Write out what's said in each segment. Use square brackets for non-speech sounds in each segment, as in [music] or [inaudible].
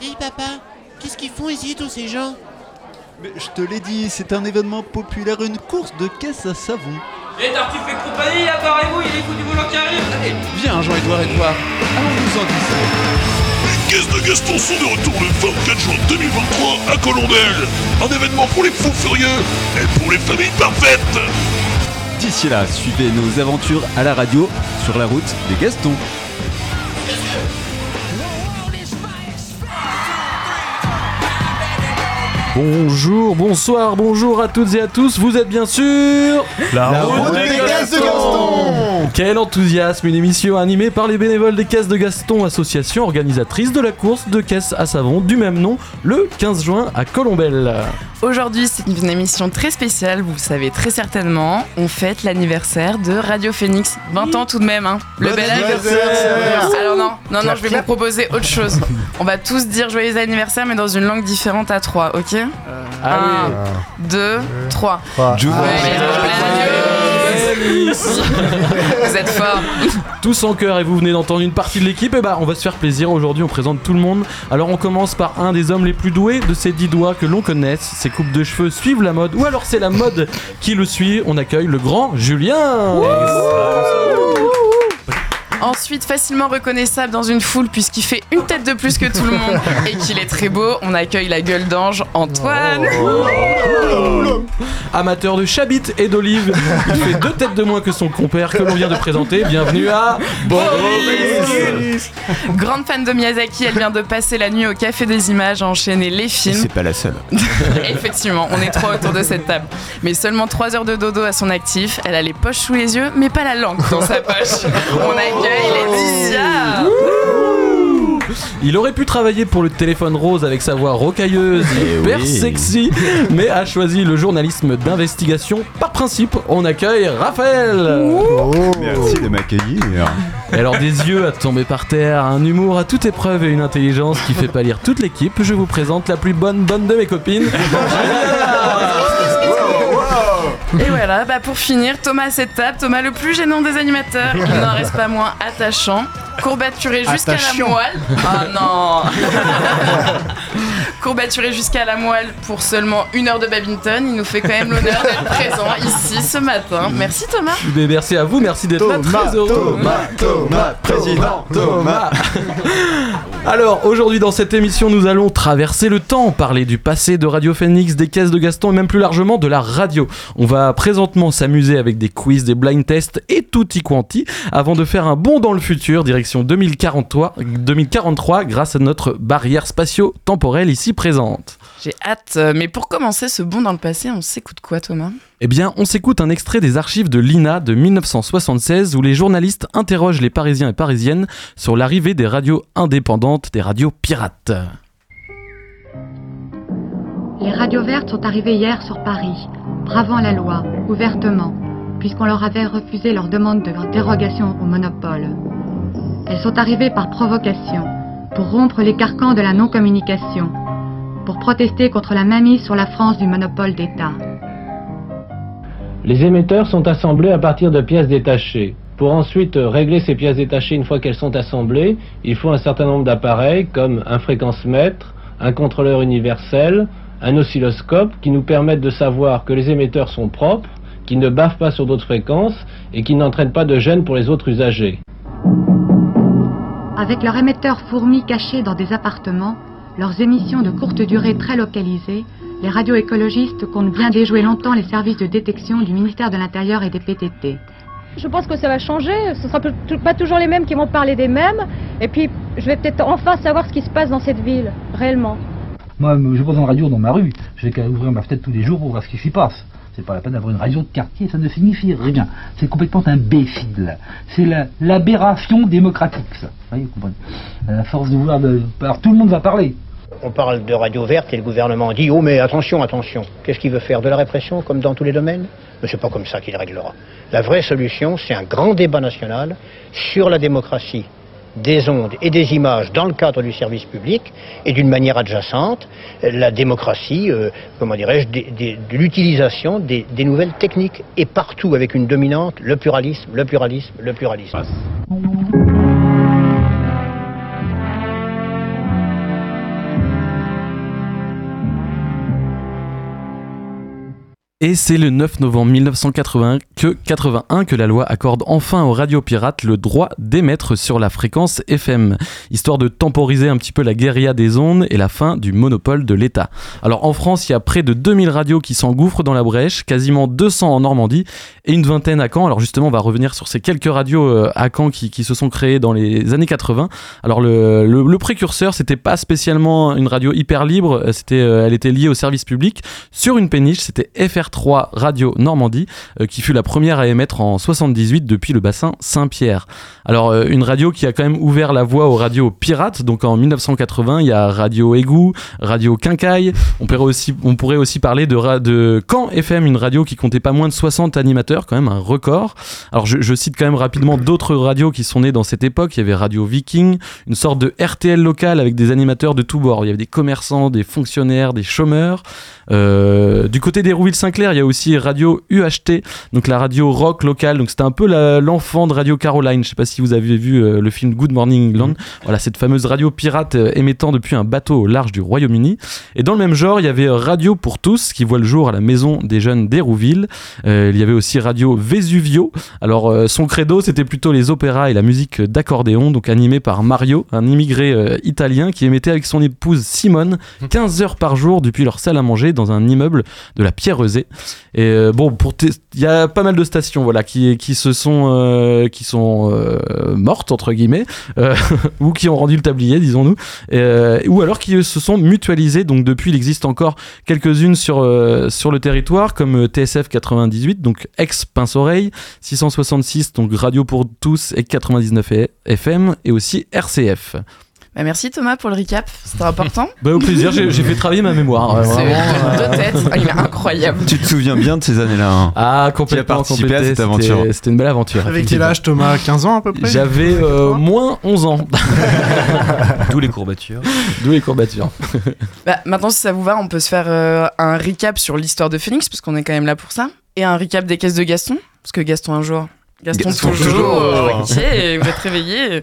Hé papa, qu'est-ce qu'ils font ici tous ces gens? Mais je te l'ai dit, c'est un événement populaire, une course de caisse à savon. Et Tartuffe et compagnie, apparez-vous, il est fou du boulot qui arrive Allez Viens Jean-Edouard et toi, allons-nous en glisser. Les caisses de Gaston sont de retour le 24 juin 2023 à Colombelle. Un événement pour les fous furieux et pour les familles parfaites. D'ici là, suivez nos aventures à la radio sur la route des Gastons. Bonjour, bonsoir, bonjour à toutes et à tous. Vous êtes bien sûr La route des de Gaston Quel enthousiasme Une émission animée par les bénévoles des caisses de Gaston, association organisatrice de la course de caisses à savon du même nom, le 15 juin à Colombelle. Aujourd'hui, c'est une émission très spéciale, vous le savez très certainement. On fête l'anniversaire de Radio Phoenix. 20 ans tout de même, hein. Le Bon bel anniversaire Alors non, non, non, je vais vous proposer autre chose. On va tous dire joyeux anniversaire, mais dans une langue différente à trois, ok? Allez. 1, 2, 3. Joyeux Vous êtes forts. Tous en cœur et vous venez d'entendre une partie de l'équipe, et bah on va se faire plaisir aujourd'hui, on présente tout le monde. Alors on commence par un des hommes les plus doués de ces dix doigts que l'on connaisse. Ses coupes de cheveux suivent la mode, ou alors c'est la mode qui le suit. On accueille le grand Julien. Ensuite, facilement reconnaissable dans une foule puisqu'il fait une tête de plus que tout le monde et qu'il est très beau, on accueille la gueule d'ange Antoine. Amateur de chabit et d'olive, il fait deux têtes de moins que son compère que l'on vient de présenter. Bienvenue à Boris. Grande fan de Miyazaki, elle vient de passer la nuit au Café des Images à enchaîner les films. pas la seule. [laughs] Effectivement, on est trois autour de cette table. Mais seulement 3 heures de dodo à son actif. Elle a les poches sous les yeux, mais pas la langue dans sa poche. On Laetitia. Il aurait pu travailler pour le téléphone rose avec sa voix rocailleuse et hyper sexy, mais a choisi le journalisme d'investigation. Par principe, on accueille Raphaël. Merci de m'accueillir. Et alors des yeux à tomber par terre, un humour à toute épreuve et une intelligence qui fait pâlir toute l'équipe, je vous présente la plus bonne bonne de mes copines. [laughs] Et voilà, bah pour finir, Thomas à Thomas le plus gênant des animateurs, il n'en reste pas moins attachant, courbaturé jusqu'à la moelle. Ah non [laughs] Courbaturé jusqu'à la moelle pour seulement une heure de badminton, il nous fait quand même l'honneur d'être présent ici ce matin. Merci Thomas. Mais merci à vous, merci d'être là, très heureux. Thomas, président Thomas. [laughs] Alors aujourd'hui dans cette émission nous allons traverser le temps, parler du passé de Radio Phoenix, des caisses de Gaston et même plus largement de la radio. On va présentement s'amuser avec des quiz, des blind tests et tutti quanti avant de faire un bond dans le futur direction 2043, 2043 grâce à notre barrière spatio-temporelle ici présente. J'ai hâte, euh, mais pour commencer ce bond dans le passé, on s'écoute quoi Thomas? Eh bien, on s'écoute un extrait des archives de l'INA de 1976 où les journalistes interrogent les Parisiens et Parisiennes sur l'arrivée des radios indépendantes, des radios pirates. Les radios vertes sont arrivées hier sur Paris, bravant la loi, ouvertement, puisqu'on leur avait refusé leur demande de dérogation au monopole. Elles sont arrivées par provocation, pour rompre les carcans de la non-communication, pour protester contre la mainmise sur la France du monopole d'État. Les émetteurs sont assemblés à partir de pièces détachées. Pour ensuite euh, régler ces pièces détachées une fois qu'elles sont assemblées, il faut un certain nombre d'appareils comme un fréquence-mètre, un contrôleur universel, un oscilloscope qui nous permettent de savoir que les émetteurs sont propres, qu'ils ne bavent pas sur d'autres fréquences et qui n'entraînent pas de gêne pour les autres usagers. Avec leurs émetteurs fourmis cachés dans des appartements, leurs émissions de courte durée très localisées, les radios écologistes comptent bien déjouer longtemps les services de détection du ministère de l'Intérieur et des PTT. Je pense que ça va changer. Ce ne sera pas toujours les mêmes qui vont parler des mêmes. Et puis, je vais peut-être enfin savoir ce qui se passe dans cette ville, réellement. Moi, je pose une radio dans ma rue. Je vais qu'à ouvrir ma fenêtre tous les jours pour voir ce qui s'y passe. C'est pas la peine d'avoir une radio de quartier, ça ne signifie rien. C'est complètement imbécile. C'est la- l'aberration démocratique, ça. Vous comprenez la force de vouloir... De... Alors, tout le monde va parler. On parle de radio verte et le gouvernement dit Oh, mais attention, attention. Qu'est-ce qu'il veut faire De la répression, comme dans tous les domaines? Mais c'est pas comme ça qu'il réglera. La vraie solution, c'est un grand débat national sur la démocratie des ondes et des images dans le cadre du service public et d'une manière adjacente, la démocratie, euh, comment dirais-je, de l'utilisation des nouvelles techniques et partout avec une dominante, le pluralisme, le pluralisme, le pluralisme. Et c'est le 9 novembre 1981 que, 81 que la loi accorde enfin aux radios pirates le droit d'émettre sur la fréquence FM, histoire de temporiser un petit peu la guérilla des ondes et la fin du monopole de l'État. Alors en France, il y a près de 2000 radios qui s'engouffrent dans la brèche, quasiment 200 en Normandie et une vingtaine à Caen. Alors justement, on va revenir sur ces quelques radios euh, à Caen qui, se sont créées dans les années 80. Alors le, le, précurseur, c'était pas spécialement une radio hyper libre, c'était, euh, elle était liée au service public sur une péniche, c'était FR 3 Radio Normandie, euh, qui fut la première à émettre en 78 depuis le bassin Saint-Pierre. Alors, euh, une radio qui a quand même ouvert la voie aux radios pirates. Donc, en 1980, il y a Radio Égout, Radio Quincaille. On pourrait aussi, on pourrait aussi parler de, de Caen FM, une radio qui comptait pas moins de 60 animateurs, quand même un record. Alors, je, je cite quand même rapidement d'autres radios qui sont nées dans cette époque. Il y avait Radio Viking, une sorte de RTL local avec des animateurs de tous bords. Il y avait des commerçants, des fonctionnaires, des chômeurs. Euh, du côté d'Hérouville-Saint-Clair, il y a aussi Radio UHT, donc la radio rock locale. Donc c'était un peu l'enfant de Radio Caroline. Je sais pas si vous avez vu euh, le film Good Morning England. Voilà, cette fameuse radio pirate euh, émettant depuis un bateau au large du Royaume-Uni. Et dans le même genre, il y avait Radio pour tous qui voit le jour à la maison des jeunes d'Hérouville. Euh, il y avait aussi Radio Vesuvio. Alors euh, son credo, c'était plutôt les opéras et la musique d'accordéon, donc animé par Mario, un immigré euh, italien qui émettait avec son épouse Simone 15 heures par jour depuis leur salle à manger dans un immeuble de la Pierre-Eusée. Et euh, bon, pour il y a pas mal de stations voilà qui, qui se sont euh, qui sont euh, mortes entre guillemets [laughs] ou qui ont rendu le tablier, disons-nous, ou alors qui se sont mutualisées. Donc depuis, il existe encore quelques-unes sur sur le territoire comme TSF 98, donc ex Pince Oreille, 666 donc Radio pour tous et 99 FM et aussi RCF. Bah, merci Thomas pour le recap, c'était important. Bah, au plaisir, j'ai fait travailler ma mémoire. euh, C'est vraiment, euh, deux têtes, Ah, il est incroyable. Tu te souviens bien de ces années-là hein Ah, complètement. Qui a participé à cette aventure. c'était- une belle aventure. Avec quel âge Thomas? 15 ans à peu près? J'avais euh, moins 11 ans. [laughs] D'où les courbatures. D'où les courbatures. [laughs] Bah, maintenant, si ça vous va, on peut se faire euh, un recap sur l'histoire de Phoenix, parce qu'on est quand même là pour ça. Et un recap des caisses de Gaston, parce que Gaston un jour. Gaston, Gaston toujours. toujours. Ok, vous êtes réveillés.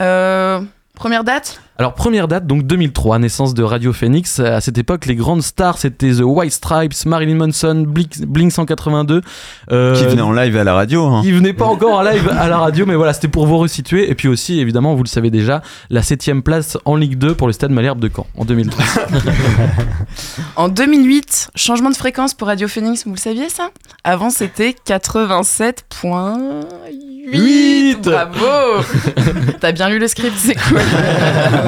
Euh, première date Alors première date, donc 2003, naissance de Radio Phoenix. À cette époque, les grandes stars, c'était The White Stripes, Marilyn Manson, Blink, Blink 182. euh, Qui venait en live à la radio. hein. Qui venait pas encore en live à la radio, mais voilà, c'était pour vous resituer. Et puis aussi, évidemment, vous le savez déjà, la septième place en Ligue 2 pour le Stade Malherbe de Caen en 2003. [laughs] En 2008, changement de fréquence pour Radio Phoenix, vous le saviez ça? Avant, c'était 87.8. Bravo [laughs] T'as bien lu le script, c'est cool. [laughs]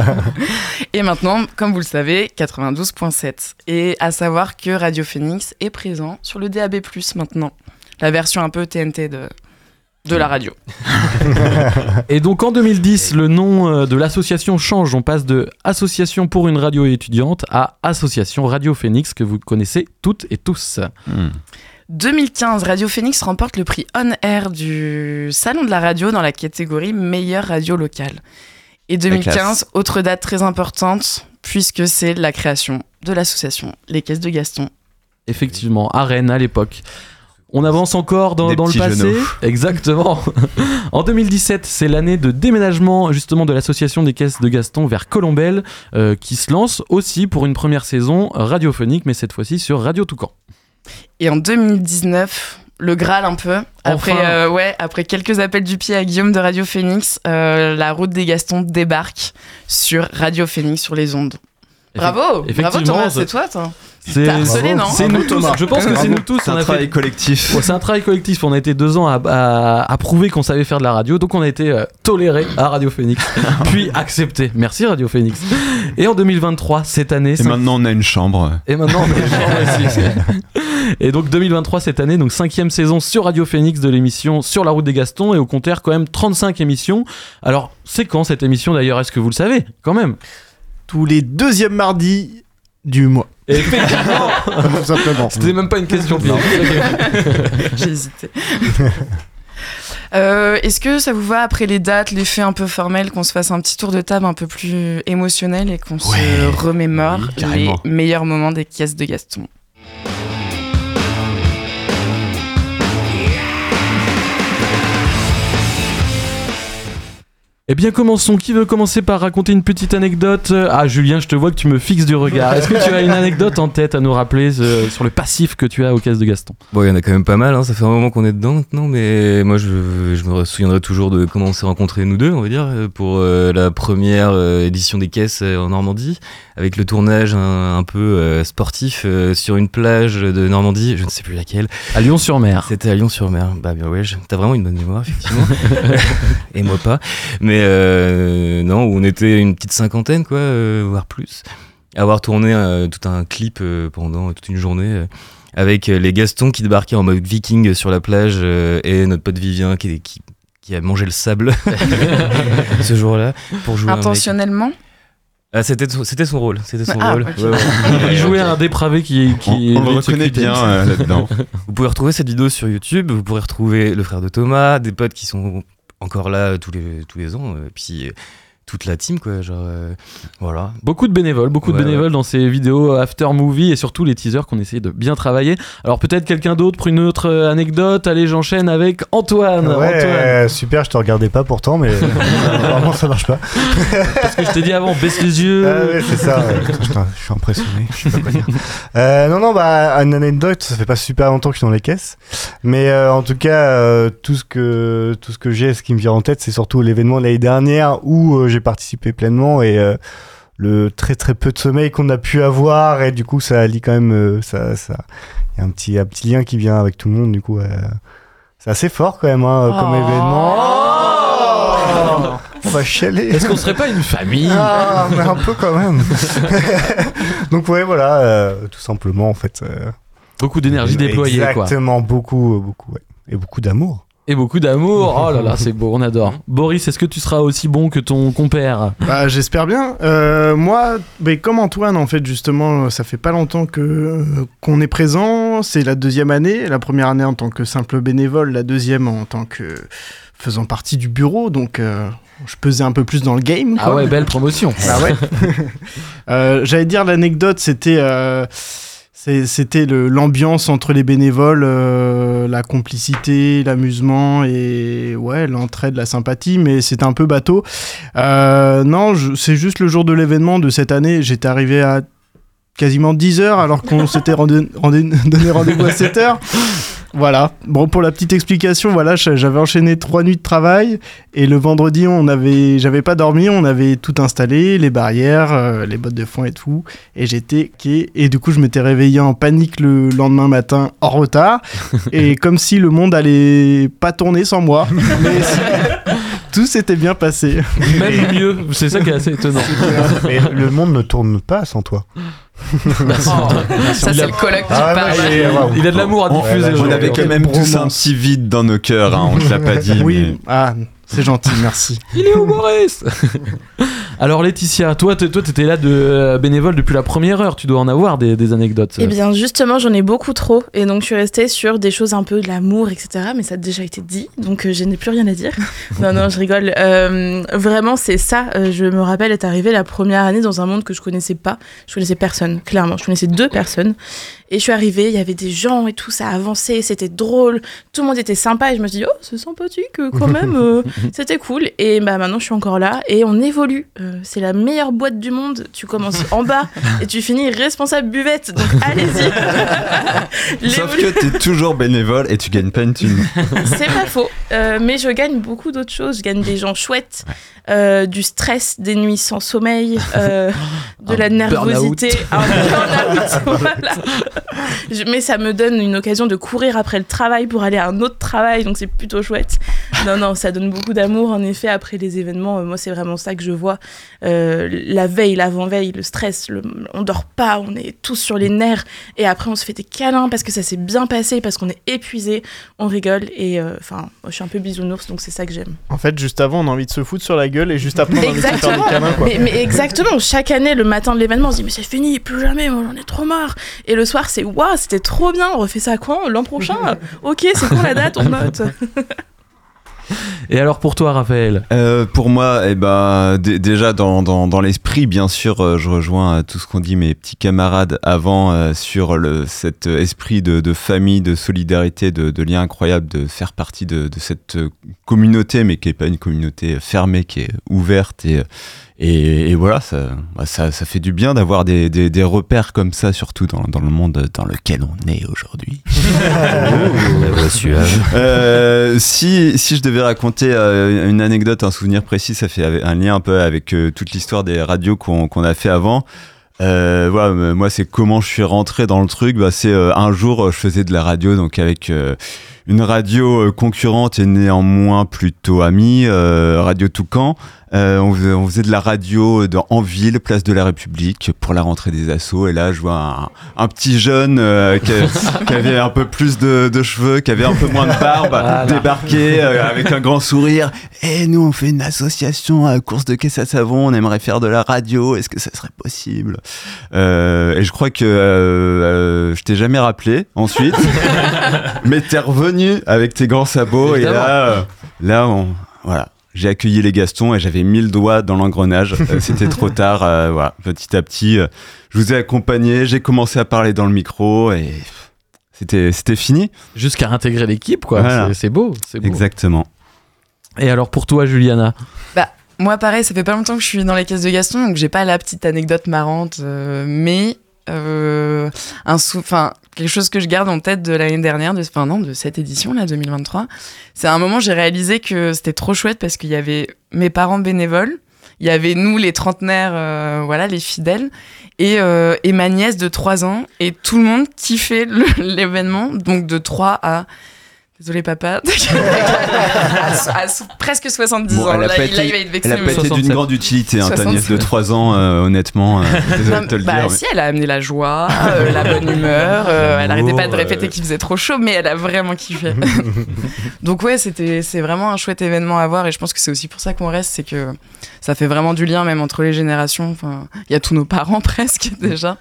Et maintenant, comme vous le savez, 92.7. Et à savoir que Radio Phoenix est présent sur le DAB+, maintenant. La version un peu TNT de, de la radio. [laughs] Et donc en 2010, le nom euh, de l'association change. On passe de Association pour une radio étudiante à Association Radio Phoenix que vous connaissez toutes et tous. 2015, Radio Phoenix remporte le prix On Air du Salon de la radio dans la catégorie meilleure radio locale. Et 2015, classe. autre date très importante, puisque c'est la création de l'association Les Caisses de Gaston. Effectivement, à Rennes à l'époque. On avance encore dans, le passé. genoux. [laughs] Exactement. en 2017, c'est l'année de déménagement justement de l'association des caisses de Gaston vers Colombelle, euh, qui se lance aussi pour une première saison radiophonique, mais cette fois-ci sur Radio Toucan. Et en 2019, le Graal un peu. Après, Enfin. euh, ouais, après quelques appels du pied à Guillaume de Radio Phoenix, euh, la route des Gastons débarque sur Radio Phoenix sur les ondes. Bravo, bravo Thomas, c'est- c'est toi, toi. C'est T'as harcelé, non? c'est nous tous. Je pense que c'est nous tous. C'est un a travail fait- collectif. Ouais, c'est un travail collectif. On a été deux ans à, à- à prouver qu'on savait faire de la radio, donc on a été euh, toléré à Radio Phoenix, [laughs] puis accepté. Merci Radio Phoenix. Et en 2023, cette année, Et maintenant, on a une chambre. et maintenant, on est genre aussi. [laughs] Et donc 2023 cette année, donc cinquième saison sur Radio Phoenix de l'émission Sur la route des Gastons et au compteur quand même 35 émissions. Alors c'est quand cette émission d'ailleurs? Est-ce que vous le savez quand même? Tous les deuxièmes mardis du mois. Effectivement. Tout [laughs] simplement. C'était même pas une question. [laughs] J'ai hésité. [laughs] Euh, Est-ce que ça vous va, après les dates, les faits un peu formels, qu'on se fasse un petit tour de table un peu plus émotionnel et qu'on se remémore Oui, les meilleurs moments des caisses de Gaston? Eh bien, commençons. Qui veut commencer par raconter une petite anecdote? Ah, Julien, je te vois que tu me fixes du regard. Est-ce que tu as une anecdote en tête à nous rappeler euh, sur le passif que tu as aux caisses de Gaston? Bon, il y en a quand même pas mal, hein. ça fait un moment qu'on est dedans maintenant, mais moi je, je me souviendrai toujours de comment on s'est rencontrés nous deux, on va dire, pour euh, la première euh, édition des caisses euh, en Normandie, avec le tournage un, un peu euh, sportif euh, sur une plage de Normandie, je ne sais plus laquelle. À Lyon-sur-Mer. C'était à Lyon-sur-Mer. Bah bien ouais, je- t'as vraiment une bonne mémoire, effectivement. [laughs] Et moi pas. Mais euh, non, où on était une petite cinquantaine, quoi, euh, voire plus. Avoir tourné euh, tout un clip euh, pendant toute une journée. euh, avec les Gastons qui débarquaient en mode viking sur la plage euh, et notre pote Vivien qui, qui, qui a mangé le sable [laughs] ce jour-là pour jouer un mec. Intentionnellement Ah, c'était son- c'était son rôle, c'était son Ah, rôle. ok. Ouais, ouais. Il jouait un dépravé qui. qui On- on le reconnaît bien, euh, là-dedans. Vous pouvez retrouver cette vidéo sur YouTube, vous pourrez retrouver le frère de Thomas, des potes qui sont encore là euh, tous les, tous les ans, euh, puis euh, toute la team, quoi. Genre, euh, voilà. Beaucoup de bénévoles, beaucoup de Ouais, bénévoles dans ces vidéos after movie et surtout les teasers qu'on essaye de bien travailler. Alors peut-être quelqu'un d'autre pour une autre euh, anecdote? Allez, j'enchaîne avec Antoine. Ouais, Antoine. super, je te regardais pas pourtant, mais [laughs] vraiment ça marche pas. [laughs] Parce que je t'ai dit avant, baisse les yeux. Ah ouais, c'est ça. [laughs] Putain, je suis impressionné. Je sais pas quoi dire. Euh, non, non, bah, une anecdote, ça fait pas super longtemps que je suis dans les caisses. Mais euh, en tout cas, euh, tout ce que, tout ce que j'ai, ce qui me vient en tête, c'est surtout l'événement de l'année dernière où euh, j'ai participé pleinement et euh, le très très peu de sommeil qu'on a pu avoir. Et du coup, ça allie quand même. euh, ça, ça, y a un petit, un petit lien qui vient avec tout le monde. Du coup, euh, c'est assez fort quand même hein, comme Oh. événement. On va chialer. Est-ce qu'on serait pas une famille? Ah, mais un peu quand même. [laughs] Donc ouais, voilà, euh, tout simplement en fait. euh, Beaucoup d'énergie déployée, quoi. Exactement, beaucoup, beaucoup, ouais. Et beaucoup d'amour. Et beaucoup d'amour. Oh là là, c'est beau, on adore. [laughs] Boris, est-ce que tu seras aussi bon que ton compère? Bah, j'espère bien. Euh, moi, mais comme Antoine, en fait, justement, ça fait pas longtemps que euh, qu'on est présent. C'est la deuxième année. La première année en tant que simple bénévole, la deuxième en tant que faisant partie du bureau. Donc, euh, je pesais un peu plus dans le game. Ah ouais, belle promotion. Ah ouais. [laughs] Euh, J'allais dire l'anecdote, c'était c'est- c'était l'ambiance entre les bénévoles, euh, la complicité, l'amusement et ouais l'entraide, la sympathie, mais c'était un peu bateau. Euh, non, c'est juste le jour de l'événement de cette année. J'étais arrivé à quasiment 10 heures alors qu'on s'était [laughs] rendu- rendu- donné rendez-vous à 7 heures. Voilà. Bon, pour la petite explication, voilà, j'avais enchaîné trois nuits de travail et le vendredi, on avait, j'avais pas dormi, on avait tout installé, les barrières, euh, les bottes de foin et tout, et j'étais et du coup, je m'étais réveillé en panique le lendemain matin en retard. [laughs] Et comme si le monde allait pas tourner sans moi, [laughs] mais tout s'était bien passé. [laughs] Même mieux, c'est ça qui est assez étonnant. Mais le monde ne tourne pas sans toi. [laughs] Ça, c'est le colloque qui Ah, parle. Il a de l'amour à Ouais, diffuser. là, On avait quand même tous un petit vide dans nos cœurs, hein, on ne l'a pas dit. Oui, ah, c'est gentil, merci. Il est où Boris [laughs] Alors Laetitia, toi, toi, t'étais là de euh, bénévole depuis la première heure. Tu dois en avoir des, des anecdotes. Eh bien, justement, j'en ai beaucoup trop. Et donc, je suis restée sur des choses un peu de l'amour, etc. Mais ça a déjà été dit. Donc, euh, je n'ai plus rien à dire. [laughs] non, non, je rigole. Euh, vraiment, c'est ça. Je me rappelle être arrivée la première année dans un monde que je connaissais pas. Je connaissais personne, clairement. Je connaissais deux personnes. Et je suis arrivée, il y avait des gens et tout, ça avançait, c'était drôle. Tout le monde était sympa. Et je me suis dit, oh, c'est sympathique quand [laughs] même. euh, c'était cool. Et bah, maintenant, je suis encore là. Et on évolue. Euh, c'est la meilleure boîte du monde. Tu commences en bas [laughs] et tu finis responsable buvette. Donc, allez-y. [laughs] Sauf que t'es toujours bénévole et tu gagnes pas une thune. [laughs] c'est pas faux. Euh, mais je gagne beaucoup d'autres choses. Je gagne des gens chouettes, euh, du stress, des nuits sans sommeil, euh, de Un la nervosité, burn-out. un burn-out, voilà. Je- mais ça me donne une occasion de courir après le travail pour aller à un autre travail, donc c'est plutôt chouette. Non, non, ça donne beaucoup d'amour. En effet, après les événements, euh, moi, c'est vraiment ça que je vois. Euh, la veille, l'avant-veille, le stress, le- on dort pas, on est tous sur les nerfs, et après, on se fait des câlins parce que ça s'est bien passé, parce qu'on est épuisé, on rigole, et euh, enfin, moi, je suis un peu bisounours, donc c'est ça que j'aime. En fait, juste avant, on a envie de se foutre sur la gueule et juste après, on a envie de se faire des câlins, quoi. Mais, mais exactement. Chaque année, le matin de l'événement, on se dit mais c'est fini, plus jamais. Moi, j'en ai trop marre. Et le soir, c'est waouh, c'était trop bien. On refait ça quand? L'an prochain? [laughs] Ok, c'est quand la date? On note. [laughs] [laughs] Et alors pour toi, Raphaël? Euh, pour moi, eh ben, dé- déjà dans, dans, dans l'esprit, bien sûr, euh, je rejoins euh, tout ce qu'ont dit mes petits camarades avant sur le, cet esprit de, de famille, de solidarité, de, de lien incroyable, de faire partie de, de cette communauté, mais qui n'est pas une communauté fermée, qui est ouverte et, et, et voilà, ça, ça, ça fait du bien d'avoir des, des, des repères comme ça, surtout dans, dans le monde dans lequel on est aujourd'hui. [laughs] Suave. Euh, si, si je devais raconter euh, une anecdote, un souvenir précis, ça fait un lien un peu avec euh, toute l'histoire des radios qu'on a fait avant. Euh, voilà, moi c'est comment je suis rentré dans le truc. Bah, c'est euh, un jour je faisais de la radio donc avec euh, une radio concurrente et néanmoins plutôt amie, Radio Toucan. Euh, on, faisait, on faisait de la radio dans, en ville, place de la République, pour la rentrée des assauts. Et là, je vois un, un petit jeune euh, qui, qui avait un peu plus de, de cheveux, qui avait un peu moins de barbe, Voilà. débarquer euh, avec un grand sourire. Et nous, on fait une association à course de caisse à savon. On aimerait faire de la radio. Est-ce que ça serait possible? Euh, Et je crois que euh, euh, je t'ai jamais rappelé ensuite, [laughs] mais t'es revenu avec tes grands sabots. Évidemment. Et là, euh, là, on, voilà. J'ai accueilli les Gastons et j'avais mis le doigt dans l'engrenage. Euh, [laughs] C'était trop tard. euh, voilà. Petit à petit, euh, je vous ai accompagné. J'ai commencé à parler dans le micro et c'était c'était fini. Jusqu'à intégrer l'équipe, quoi. Voilà. C'est- beau, c'est beau. Exactement. Et alors pour toi, Juliana? Bah, moi, pareil, ça fait pas longtemps que je suis dans les caisses de Gaston, donc j'ai pas la petite anecdote marrante, euh, mais euh, un enfin, quelque chose que je garde en tête de l'année dernière, de, enfin, non, de cette édition, là, 2023. C'est à un moment, j'ai réalisé que c'était trop chouette parce qu'il y avait mes parents bénévoles, il y avait nous, les trentenaires, euh, voilà, les fidèles, et, euh, et ma nièce de 3 ans, et tout le monde kiffait [laughs] l'événement, donc de 3 à. Désolé papa. [laughs] à, presque 70 Bon, ans. elle a Là, il- là, il va être vexé. elle a d'une grande utilité, hein, ta nièce de 67. 3 ans, euh, honnêtement. euh, [laughs] désolé de te le bah, dire. mais- si, elle a amené la joie, euh, la bonne humeur. euh, elle arrêtait pas de répéter qu'il faisait trop chaud, mais elle a vraiment kiffé. [laughs] Donc ouais, c'était c'est vraiment un chouette événement à voir et je pense que c'est aussi pour ça qu'on reste, c'est que ça fait vraiment du lien même entre les générations. Enfin, il y a tous nos parents presque déjà.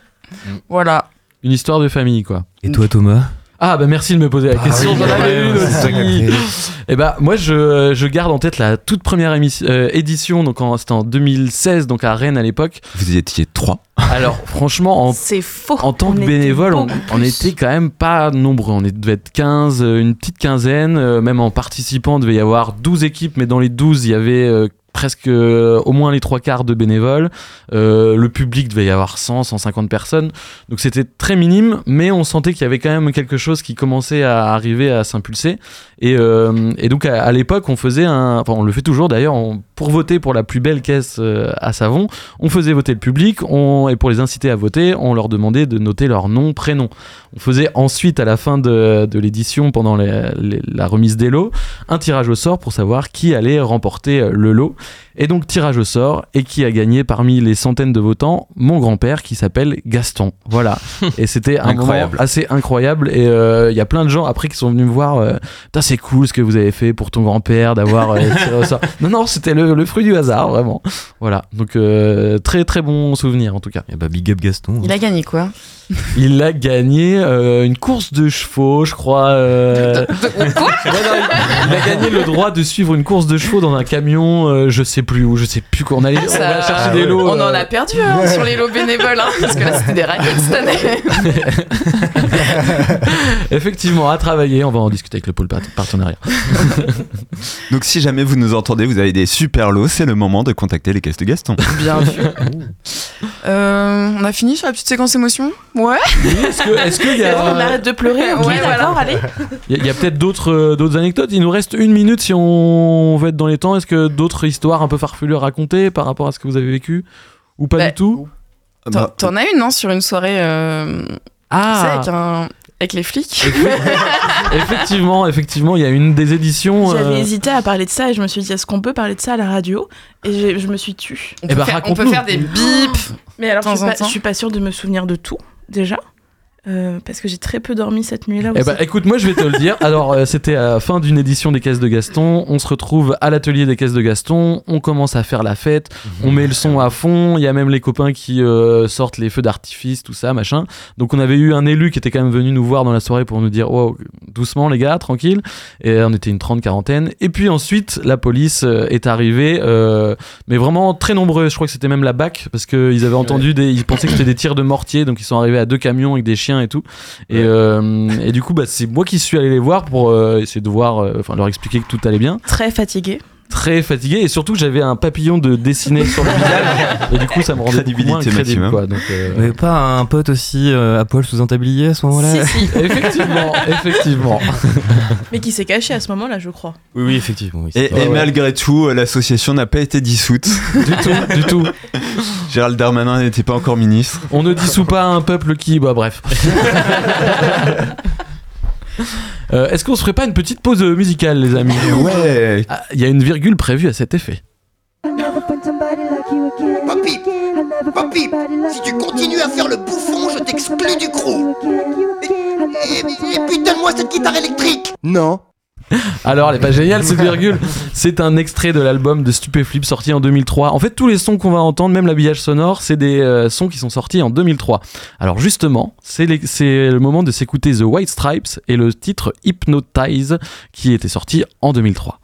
Voilà. Une histoire de famille, quoi. Et toi, Thomas? Ah bah merci de me poser la Ah question, oui, j'en avais une aussi. Et bah moi je, je garde en tête la toute première émission, euh, édition, donc c'était en 2016, donc à Rennes à l'époque. Vous étiez trois. Alors franchement, en, faux. en tant On que bénévole, on, était quand même pas nombreux. On devait être 15, euh, une petite quinzaine, euh, même en participant, il devait y avoir 12 équipes, mais dans les 12, il y avait euh, presque euh, au moins les trois quarts de bénévoles. Euh, le public devait y avoir 100, 150 personnes. Donc c'était très minime, mais on sentait qu'il y avait quand même quelque chose qui commençait à arriver à s'impulser. Et, euh, donc à, l'époque, on faisait un, enfin on le fait toujours d'ailleurs, pour voter pour la plus belle caisse euh, à savon, on faisait voter le public, on, et pour les inciter à voter, on leur demandait de noter leur nom, prénom. On faisait ensuite, à la fin de, de l'édition, pendant les- les- la remise des lots, un tirage au sort pour savoir qui allait remporter euh, le lot. Et donc tirage au sort, et qui a gagné parmi les centaines de votants? Mon grand-père qui s'appelle Gaston. Voilà. [laughs] Et c'était Incroyable. assez incroyable. Et euh, il y a plein de gens après qui sont venus me voir. euh, c'est cool ce que vous avez fait pour ton grand-père d'avoir euh, tiré au sort. Non, non, c'était le, le fruit du hasard, vraiment. Voilà. Donc euh, très très bon souvenir en tout cas. Et bah, big up Gaston. Il a gagné quoi? Il a gagné euh, une course de chevaux, je crois. euh, [laughs] Quoi? Ouais, non, il, il a gagné le droit de suivre une course de chevaux dans un camion, euh, je sais plus où, je sais plus quoi. On allait on Ça- chercher des lots. On en a perdu hein, sur les lots bénévoles, hein, parce que là c'était des raquettes cette année. [laughs] Effectivement, à travailler. On va en discuter avec le pôle part- partenariat. [laughs] Donc si jamais vous nous entendez, vous avez des super lots, c'est le moment de contacter les caisses de Gaston. Bien vu. Euh, on a fini sur la petite séquence émotion? Ouais. Est-ce que, est-ce qu'il y bon, on a, arrête de pleurer. Ok, Ouais, voilà. d'accord, allez. il y a- a peut-être d'autres, euh, d'autres anecdotes Il nous reste une minute si on veut être dans les temps. Est-ce que d'autres histoires un peu farfelues à raconter par rapport à ce que vous avez vécu Ou pas Bah, du tout T'en- T'en as une, non, sur une soirée euh, tu sais, Ah avec, un- avec les flics [laughs] Effectivement, effectivement, il y a une des éditions. J'avais euh, hésité à parler de ça et je me suis dit, est-ce qu'on peut parler de ça à la radio? Et je me suis tue. on, Eh peut ben, faire, on peut raconte-nous. faire des bips Mais alors, je suis, pas, je suis pas sûre de me souvenir de tout, déjà. Euh, parce que j'ai très peu dormi cette nuit-là. Eh aussi. ben, écoute, moi je vais te le dire. [laughs] Alors, euh, c'était à la fin d'une édition des caisses de Gaston. On se retrouve à l'atelier des caisses de Gaston. On commence à faire la fête. On met le son à fond. Il y a même les copains qui euh, sortent les feux d'artifice, tout ça, machin. Donc, on avait eu un élu qui était quand même venu nous voir dans la soirée pour nous dire Wow, doucement, les gars, tranquille. Et on était une trente quarantaine. Et puis ensuite, la police est arrivée, euh, mais vraiment très nombreux. Je crois que c'était même la BAC parce qu'ils avaient entendu des. Ils pensaient que c'était des tirs de mortier. Donc, ils sont arrivés à deux camions avec des chiens et tout. Et, euh, et du coup, bah, c'est moi qui suis allé les voir pour euh, essayer de voir, euh, enfin leur expliquer que tout allait bien. Très fatigué. Très fatigué et surtout j'avais un papillon de dessiné sur le visage [laughs] et du coup ça me rendait beaucoup moins crédible maximum. quoi. Donc, euh, Mais pas un pote aussi euh, à poil sous un tablier à ce moment-là Si, si. [laughs] effectivement, effectivement. [laughs] Mais qui s'est caché à ce moment-là, je crois. Oui, oui, effectivement. oui. Et, et malgré tout, euh, l'association n'a pas été dissoute. du tout, du tout. Gérald Darmanin n'était pas encore ministre. On ne dissout pas un peuple qui, bah bref. Euh, Est-ce qu'on se ferait pas une petite pause musicale, les amis Ouais. Ah, Il y a une virgule prévue à cet effet. Papy, papy, si tu continues à faire le bouffon, je t'exclus du crew. Et, et, et puis donne-moi cette guitare électrique. Non. [laughs] Alors, elle est pas géniale cette virgule. C'est un extrait de l'album de Stupéflip sorti en 2003. En fait, tous les sons qu'on va entendre, même l'habillage sonore, c'est des euh, sons qui sont sortis en 2003. Alors justement, c'est le moment de s'écouter The White Stripes et le titre Hypnotize qui était sorti en 2003.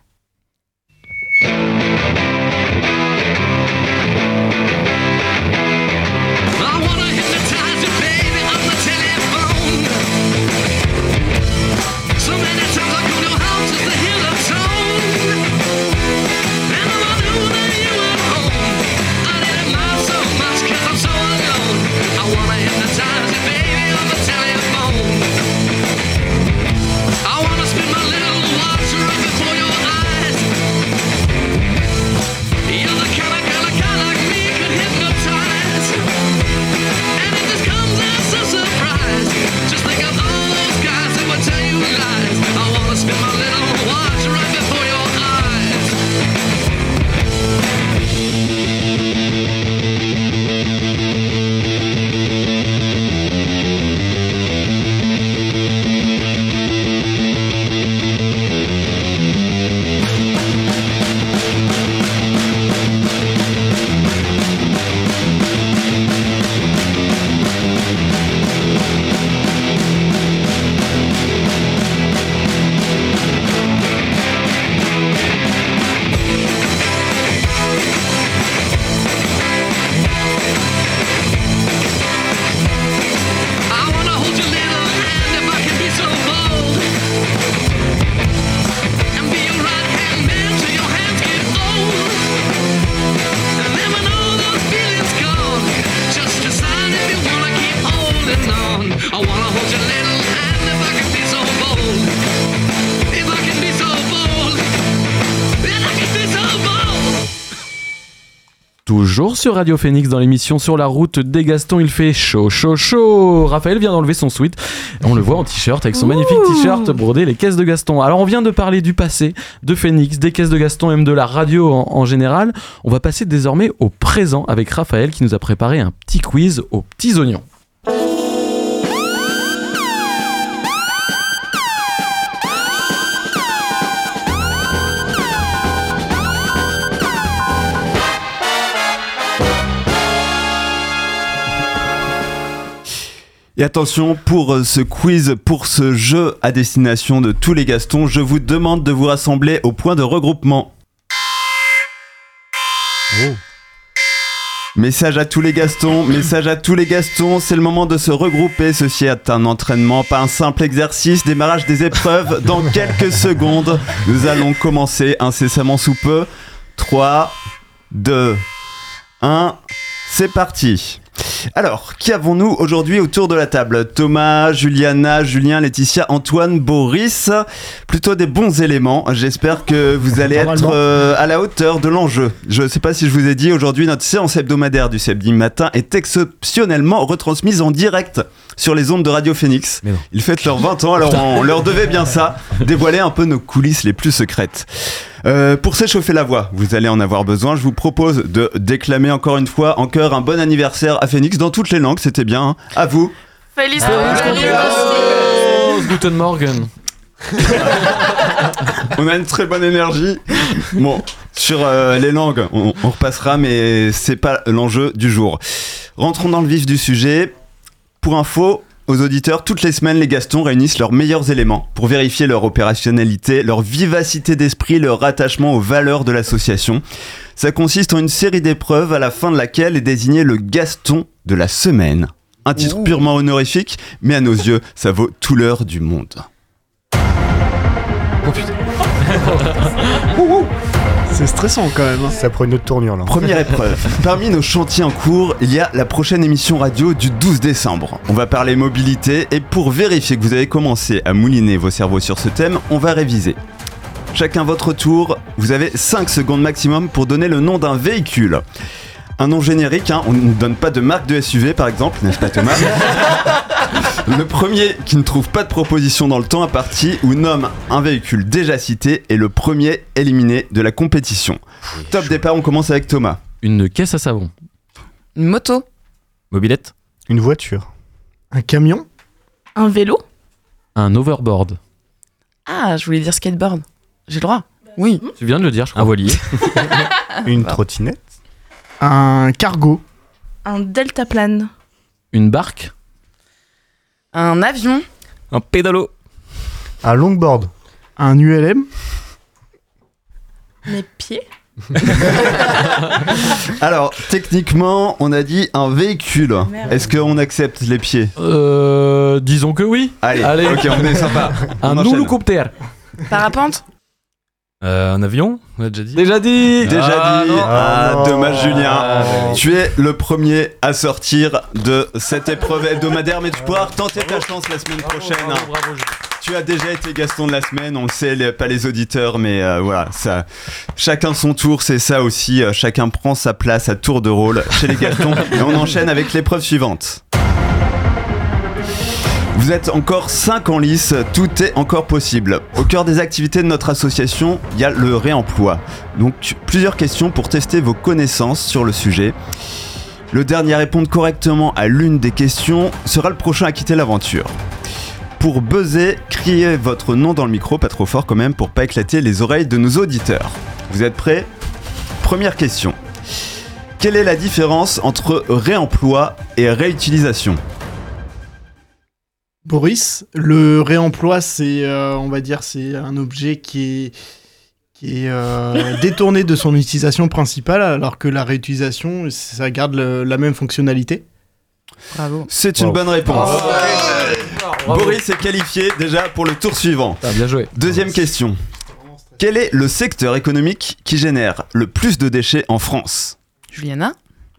Sur Radio Phoenix dans l'émission Sur la route des Gastons, il fait chaud, chaud, chaud. Raphaël vient d'enlever son sweat. On le voit en t-shirt avec son magnifique t-shirt brodé les caisses de Gaston. Alors on vient de parler du passé, de Phoenix, des caisses de Gaston, même de la radio en, en général. On va passer désormais au présent avec Raphaël qui nous a préparé un petit quiz aux petits oignons. Et attention, pour euh, ce quiz, pour ce jeu à destination de tous les Gastons, je vous demande de vous rassembler au point de regroupement. Message à tous les Gastons, message à tous les Gastons, c'est le moment de se regrouper. Ceci est un entraînement, pas un simple exercice. Démarrage des épreuves dans [laughs] quelques secondes. Nous allons commencer incessamment sous peu. 3, 2, 1, c'est parti. Alors, qui avons-nous aujourd'hui autour de la table? Thomas, Juliana, Julien, Laetitia, Antoine, Boris. Plutôt des bons éléments. J'espère que vous allez être euh, à la hauteur de l'enjeu. Je ne sais pas si je vous ai dit, aujourd'hui, notre séance hebdomadaire du samedi matin est exceptionnellement retransmise en direct sur les ondes de Radio Phoenix. Ils fêtent leurs 20 ans, alors on leur devait bien ça, [laughs] dévoiler un peu nos coulisses les plus secrètes. Euh, pour s'échauffer la voix, vous allez en avoir besoin. Je vous propose de déclamer encore une fois en chœur un bon anniversaire à Phoenix dans toutes les langues. C'était bien. hein. À vous. Feliz Oh, Guten Morgen. [laughs] On a une très bonne énergie. Bon, sur euh, les langues, on, on repassera, mais c'est pas l'enjeu du jour. Rentrons dans le vif du sujet. Pour info, aux auditeurs, toutes les semaines, les Gastons réunissent leurs meilleurs éléments pour vérifier leur opérationnalité, leur vivacité d'esprit, leur attachement aux valeurs de l'association. Ça consiste en une série d'épreuves à la fin de laquelle est désigné le Gaston de la semaine. Un titre purement honorifique, mais à nos yeux, ça vaut tout l'heure du monde. C'est stressant quand même. hein. Ça prend une autre tournure là. Première [laughs] épreuve. Parmi nos chantiers en cours, il y a la prochaine émission radio du 12 décembre. On va parler mobilité et pour vérifier que vous avez commencé à mouliner vos cerveaux sur ce thème, on va réviser. Chacun votre tour, vous avez 5 secondes maximum pour donner le nom d'un véhicule. Un nom générique, hein, on ne donne pas de marque de SUV par exemple, n'est-ce pas Thomas? [laughs] [laughs] Le premier qui ne trouve pas de proposition dans le temps à partie ou nomme un véhicule déjà cité est le premier éliminé de la compétition. Top départ, on commence avec Thomas. Une caisse à savon. Une moto. Mobilette. Une voiture. Un camion Un vélo Un overboard. Ah, je voulais dire skateboard. J'ai le droit. Oui. Tu viens de le dire, je crois. Un voilier. [laughs] Une trottinette. Un cargo. Un deltaplane Une barque. Un avion. Un pédalo. Un longboard. Un ULM. Mes pieds [laughs] Alors, techniquement, on a dit un véhicule. Est-ce qu'on accepte les pieds? Euh, disons que oui. Allez, Allez. ok, on est sympa. Un On enchaîne. Parapente. Euh, un avion, on a déjà dit. Déjà dit. Déjà Ah, dit. non. Ah, non. dommage, Julien. Ah. Tu es le premier à sortir de cette épreuve hebdomadaire, mais tu pourras retenter ta chance la semaine prochaine. Tu as déjà été Gaston de la semaine, on le sait, les- pas les auditeurs, mais euh, voilà, ça, chacun son tour, c'est ça aussi. euh, chacun prend sa place à tour de rôle chez les Gastons. [laughs] et on enchaîne avec l'épreuve suivante. Vous êtes encore 5 en lice, tout est encore possible. Au cœur des activités de notre association, il y a le réemploi. Donc plusieurs questions pour tester vos connaissances sur le sujet. Le dernier à répondre correctement à l'une des questions sera le prochain à quitter l'aventure. Pour buzzer, criez votre nom dans le micro, pas trop fort quand même, pour pas éclater les oreilles de nos auditeurs. Vous êtes prêts? Première question. Quelle est la différence entre réemploi et réutilisation? Boris, le réemploi, c'est, euh, on va dire, c'est un objet qui est, qui est euh, [laughs] détourné de son utilisation principale, alors que la réutilisation, ça garde le- la même fonctionnalité. Bravo. C'est une Wow. bonne réponse. Bravo. Boris est qualifié déjà pour le tour suivant. Ah, bien joué. Deuxième question. Quel est le secteur économique qui génère le plus de déchets en France? Juliana.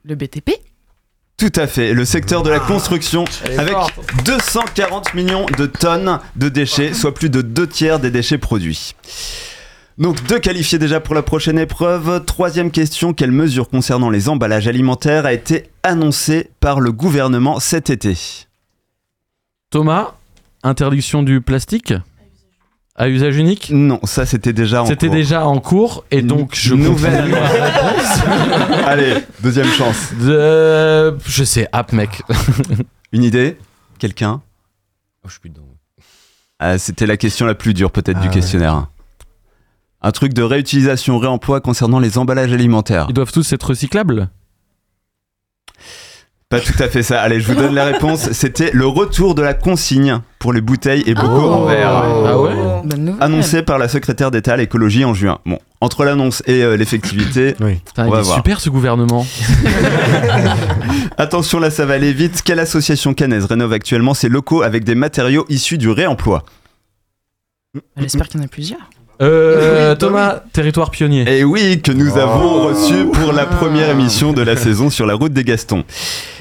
Le BTP. Tout à fait, le secteur de la construction Elle est avec forte. 240 millions de tonnes de déchets, soit plus de deux tiers des déchets produits. Donc deux qualifiés déjà pour la prochaine épreuve. Troisième question, quelle mesure concernant les emballages alimentaires a été annoncée par le gouvernement cet été? Thomas, interdiction du plastique? À usage unique Non, ça c'était déjà en C'était cours. déjà en cours et donc je Nouvelle. [laughs] Allez, deuxième chance. De- Je sais, app mec. [laughs] Une idée Quelqu'un Oh, je suis plus dedans. Ah, C'était la question la plus dure peut-être Ah du ouais. questionnaire. Un truc de réutilisation, réemploi concernant les emballages alimentaires. Ils doivent tous être recyclables? Pas tout à fait ça. Allez, je vous donne la réponse. C'était le retour de la consigne pour les bouteilles et bocaux en verre. Ah ouais nouvelle. Annoncé par la secrétaire d'État à l'écologie en juin. Bon, entre l'annonce et euh, l'effectivité, Oui. On va voir. super ce gouvernement. [laughs] attention là ça va aller vite. Quelle association cannaise rénove actuellement ses locaux avec des matériaux issus du réemploi? J'espère qu'il y en a plusieurs. Euh, Thomas, territoire pionnier. Et oui, que nous Oh. avons reçu pour la première émission de la saison sur la route des Gastons.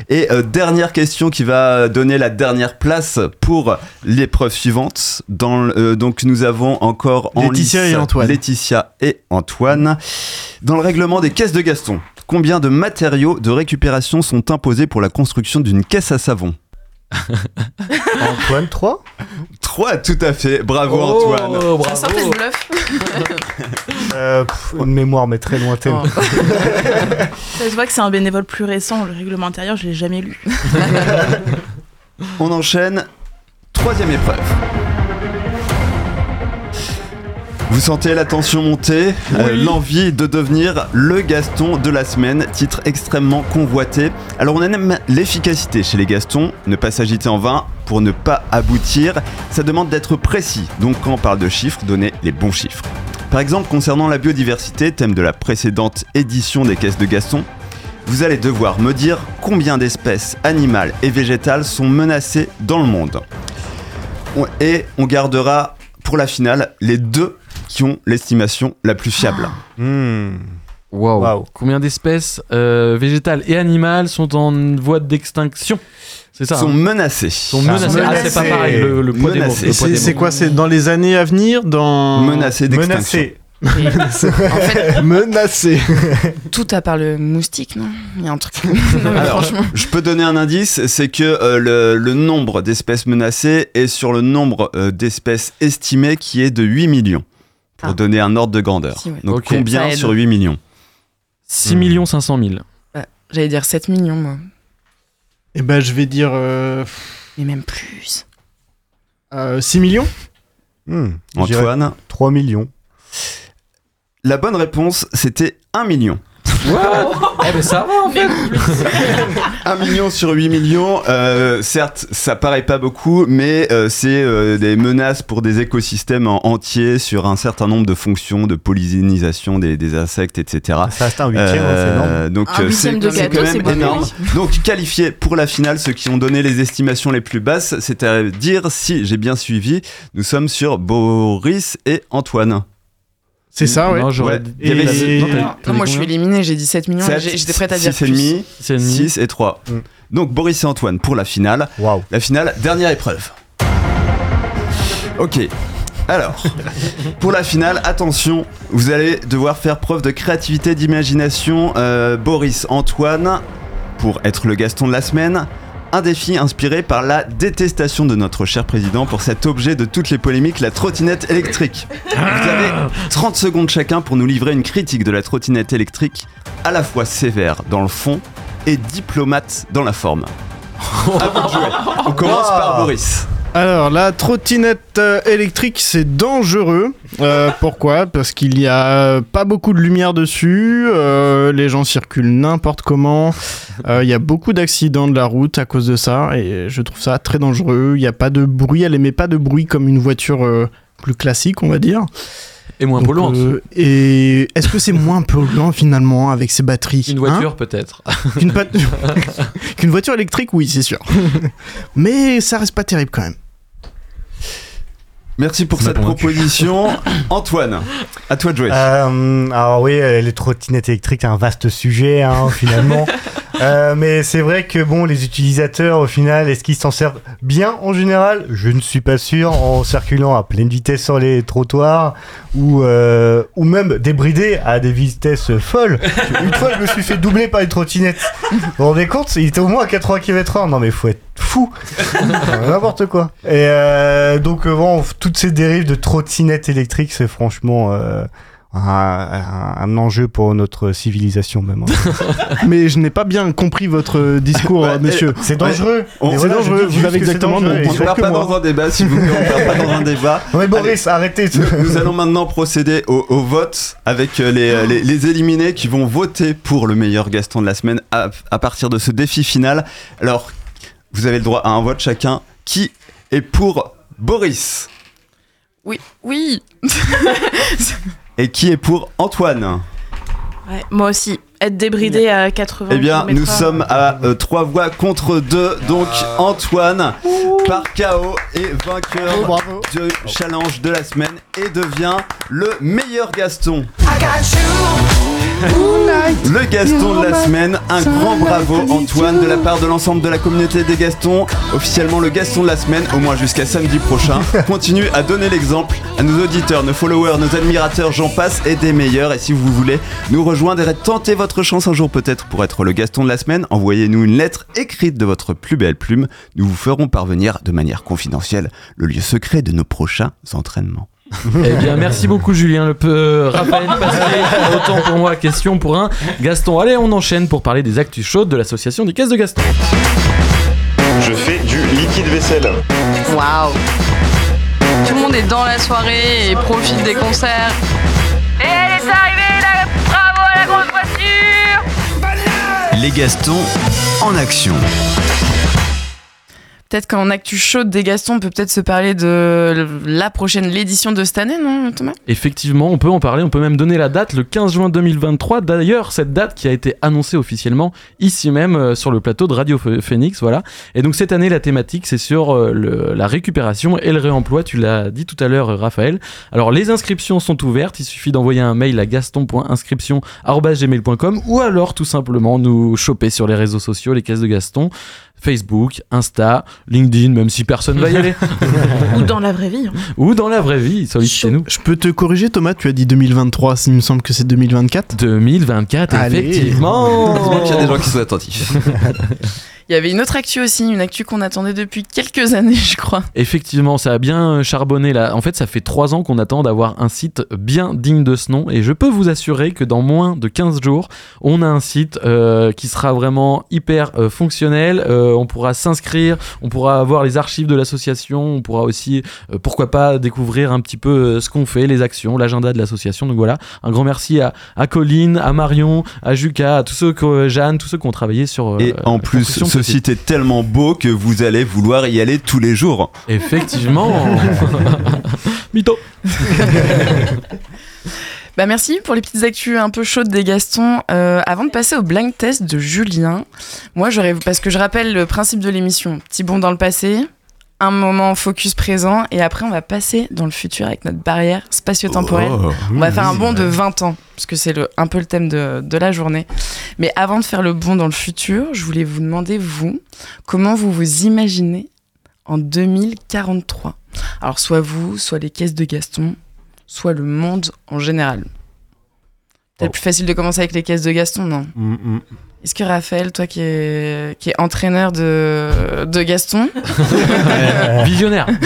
Et euh, dernière question qui va donner la dernière place pour l'épreuve suivante. Dans, le- euh, donc nous avons encore en Laetitia lice et Antoine. Laetitia et Antoine. Dans le règlement des caisses de Gaston, combien de matériaux de récupération sont imposés pour la construction d'une caisse à savon? [laughs] Antoine 3 Trois, tout à fait. Bravo Oh, Antoine. bravo. Ça sortait de bluff. [laughs] euh, pff, Une mémoire, mais très lointaine. Oh. Ça se voit que c'est un bénévole plus récent. Le règlement intérieur, je l'ai jamais lu. [laughs] On enchaîne. Troisième épreuve. Vous sentez la tension monter, euh, l'envie de devenir le Gaston de la semaine, titre extrêmement convoité. Alors on aime l'efficacité chez les Gastons, ne pas s'agiter en vain pour ne pas aboutir. Ça demande d'être précis, donc quand on parle de chiffres, donnez les bons chiffres. Par exemple, concernant la biodiversité, thème de la précédente édition des caisses de Gaston, vous allez devoir me dire combien d'espèces animales et végétales sont menacées dans le monde. On- Et on gardera pour la finale les deux qui ont l'estimation la plus fiable. Waouh. Combien d'espèces euh, végétales et animales sont en voie d'extinction? C'est ça Sont hein? menacées. Sont menacées. Ah, c'est pas pareil. Le, le poids des mots. Menacées. C'est quoi C'est dans les années à venir dans... Menacées d'extinction. Menacées. [laughs] fait-. [laughs] Tout à part le moustique, non? Il y a un truc. [laughs] Non, mais Alors, franchement. je peux donner un indice, c'est que euh, le, le nombre d'espèces menacées est sur le nombre euh, d'espèces estimées qui est de 8 millions. Pour donner un ordre de grandeur. Si, ouais. Donc Ok. combien sur 8 millions 6 millions 500 000. Ouais, J'allais dire 7 millions, moi. Eh ben, je vais dire. euh, Mais même plus. euh, 6 millions Hmm, Antoine 3 millions. La bonne réponse, c'était 1 million. Eh ben ça va en fait 1 million sur 8 millions, euh, certes, ça paraît pas beaucoup, mais euh, c'est euh, des menaces pour des écosystèmes en entiers sur un certain nombre de fonctions de pollinisation des, des insectes, etc. Ça reste un huitième, c'est énorme. donc Un huitième de c'est quand c'est même énorme. Donc qualifiés pour la finale, ceux qui ont donné les estimations les plus basses, c'est-à-dire si j'ai bien suivi, nous sommes sur Boris et Antoine. C'est ça, ouais. Non, j'aurais Ouais. Et- dit moi, je suis éliminé, j'ai dit 7 millions. J'étais prête à dire six et plus. demi, C'est demi. 6 et 3. Mm. Donc Boris et Antoine pour la finale. Waouh. La finale, dernière épreuve. Ok. Alors, [laughs] pour la finale, attention, vous allez devoir faire preuve de créativité, d'imagination. Euh, Boris, Antoine, pour être le Gaston de la semaine. Un défi inspiré par la détestation de notre cher président pour cet objet de toutes les polémiques, la trottinette électrique. Vous avez 30 secondes chacun pour nous livrer une critique de la trottinette électrique, à la fois sévère dans le fond et diplomate dans la forme. À vous de jouer. On commence par Boris. Alors, la trottinette euh, électrique, c'est dangereux. Euh, pourquoi? Parce qu'il y a euh, pas beaucoup de lumière dessus, les gens circulent n'importe comment, il y a beaucoup d'accidents de la route à cause de ça, et je trouve ça très dangereux. Il n'y a pas de bruit, elle émet pas de bruit comme une voiture plus classique, on va dire. Et moins Donc, polluante. euh, et est-ce que c'est moins polluant finalement avec ces batteries Une hein voiture peut-être. [laughs] Qu'une pat- [laughs] voiture électrique, oui, c'est sûr. [laughs] Mais ça reste pas terrible quand même. Merci pour cette proposition. Antoine, à toi de jouer. Euh, alors oui, euh, les trottinettes électriques, c'est un vaste sujet hein, finalement. Euh, mais c'est vrai que bon, les utilisateurs au final, est-ce qu'ils s'en servent bien en général? Je ne suis pas sûr en circulant à pleine vitesse sur les trottoirs ou euh, ou même débridé à des vitesses folles. [laughs] Une fois, je me suis fait doubler par une trottinette. Vous vous rendez compte? Il était au moins à 80 km/h. Non mais faut être fou. [laughs] N'importe quoi. Et euh, donc euh, bon, toutes ces dérives de trottinettes électriques, c'est franchement euh, un, enjeu pour notre civilisation même. hein. [laughs] Mais je n'ai pas bien compris votre discours, Ouais, monsieur. C'est dangereux. On- voilà, dangereux, vous avez exactement dangereux, mon On ne perd pas moi. dans un débat, s'il vous plaît, on ne perd pas dans un débat. [laughs] Non mais Boris, arrêtez. Nous, nous allons maintenant procéder au, au vote avec euh, les, euh, les- les éliminés qui vont voter pour le meilleur Gaston de la semaine à, à partir de ce défi final. Alors, vous avez le droit à un vote chacun. Qui est pour Boris? Oui, oui. [laughs] et qui est pour Antoine Ouais, moi aussi. Être débridé à 80 Eh bien, nous sommes à 3 voix contre 2. Donc, Antoine, par KO, est vainqueur du challenge de la semaine et devient le meilleur Gaston. Le Gaston de la semaine, un grand bravo Antoine de la part de l'ensemble de la communauté des Gastons, officiellement le Gaston de la semaine, au moins jusqu'à samedi prochain. [laughs] Continue à donner l'exemple à nos auditeurs, nos followers, nos admirateurs, j'en passe, et des meilleurs. Et si vous voulez nous rejoindre et tenter votre chance un jour peut-être pour être le Gaston de la semaine, envoyez-nous une lettre écrite de votre plus belle plume. Nous vous ferons parvenir de manière confidentielle le lieu secret de nos prochains entraînements. [laughs] Eh bien, merci beaucoup, Julien. Le peu Raphaël [laughs] Pasquier, autant pour moi, question pour un. Gaston, allez, on enchaîne pour parler des actus chaudes de l'association des caisses de Gaston. Je fais du liquide lave-vaisselle. Waouh Tout le monde est dans la soirée et profite des concerts. Et elle est arrivée, là Bravo à la grosse voiture Les Gastons en action. Peut-être qu'en actu chaude des Gastons, on peut peut-être se parler de la prochaine, l'édition de cette année, non Thomas? Effectivement, on peut en parler, on peut même donner la date, le 15 juin 2023. D'ailleurs, cette date qui a été annoncée officiellement ici même euh, sur le plateau de Radio Ph- Phoenix, voilà. Et donc cette année, la thématique, c'est sur euh, la récupération et le réemploi. Tu l'as dit tout à l'heure, euh, Raphaël. Alors les inscriptions sont ouvertes. Il suffit d'envoyer un mail à gaston.inscription@gmail.com ou alors tout simplement nous choper sur les réseaux sociaux, les caisses de Gaston. Facebook, Insta, LinkedIn, même si personne va y aller. [laughs] Ou dans la vraie vie. hein. Ou dans la vraie vie, sollicitez-nous. Je peux te corriger, Thomas, tu as dit 2023, il me semble que c'est 2024. 2024, Allez. effectivement. Qu'il y a des gens qui sont attentifs. [laughs] Il y avait une autre actu aussi, une actu qu'on attendait depuis quelques années, [laughs] je crois. Effectivement, ça a bien charbonné là. En fait, ça fait trois ans qu'on attend d'avoir un site bien digne de ce nom. Et je peux vous assurer que dans moins de 15 jours, on a un site euh, qui sera vraiment hyper euh, fonctionnel. Euh, on pourra s'inscrire, on pourra avoir les archives de l'association, on pourra aussi, euh, pourquoi pas, découvrir un petit peu euh, ce qu'on fait, les actions, l'agenda de l'association. Donc voilà, un grand merci à, à Colline, à Marion, à Juca, à tous ceux que Jeanne, tous ceux qui ont travaillé sur. euh, Et en la plus, ce ce site est tellement beau que vous allez vouloir y aller tous les jours. Effectivement. [laughs] Mytho. [laughs] Bah merci pour les petites actus un peu chaudes des Gastons. Euh, avant de passer au blind test de Julien, moi j'aurais parce que je rappelle le principe de l'émission, petit bond dans le passé, un moment focus présent et après on va passer dans le futur avec notre barrière spatio-temporelle. Oh. on va faire un bond de 20 ans parce que c'est un peu le thème de, de la journée. Mais avant de faire le bond dans le futur, je voulais vous demander vous comment vous vous imaginez en 2043. Alors soit vous, soit les caisses de Gaston, soit le monde en général. Peut-être plus facile de commencer avec les caisses de Gaston, non Mm, mm. Est-ce que Raphaël, toi qui es, qui est entraîneur de, de Gaston, [laughs] [laughs] Visionnaire. [laughs]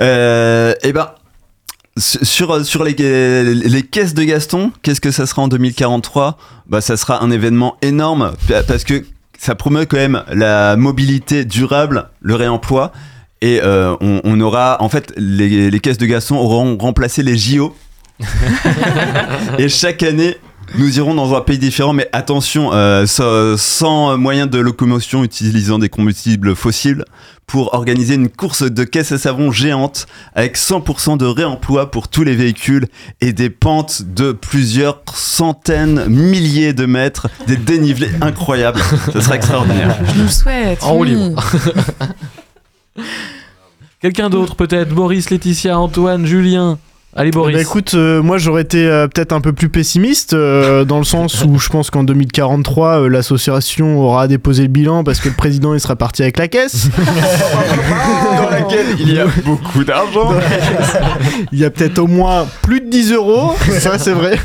Euh, ben, su- sur, sur les, les caisses de Gaston, qu'est-ce que ça sera en 2043 Bah, ça sera un événement énorme pa- parce que ça promeut quand même la mobilité durable, le réemploi. Et euh, on, on aura, en fait, les, les caisses de Gaston auront remplacé les JO. [laughs] et chaque année, nous irons dans un pays différent, mais attention, euh, sans, sans moyen de locomotion utilisant des combustibles fossiles, pour organiser une course de caisse à savon géante avec 100% de réemploi pour tous les véhicules et des pentes de plusieurs centaines, milliers de mètres, des dénivelés incroyables. Ça sera extraordinaire. je nous le souhaite. En roue oui. [laughs] Quelqu'un d'autre peut-être? Boris, Laetitia, Antoine, Julien? Allez Boris. Bah écoute, euh, moi j'aurais été euh, peut-être un peu plus pessimiste euh, dans le sens où je pense qu'en 2043 euh, l'association aura déposé le bilan parce que le président il sera parti avec la caisse. [laughs] Dans laquelle il y a beaucoup d'argent. [laughs] il y a peut-être au moins plus de 10 euros, ça c'est vrai.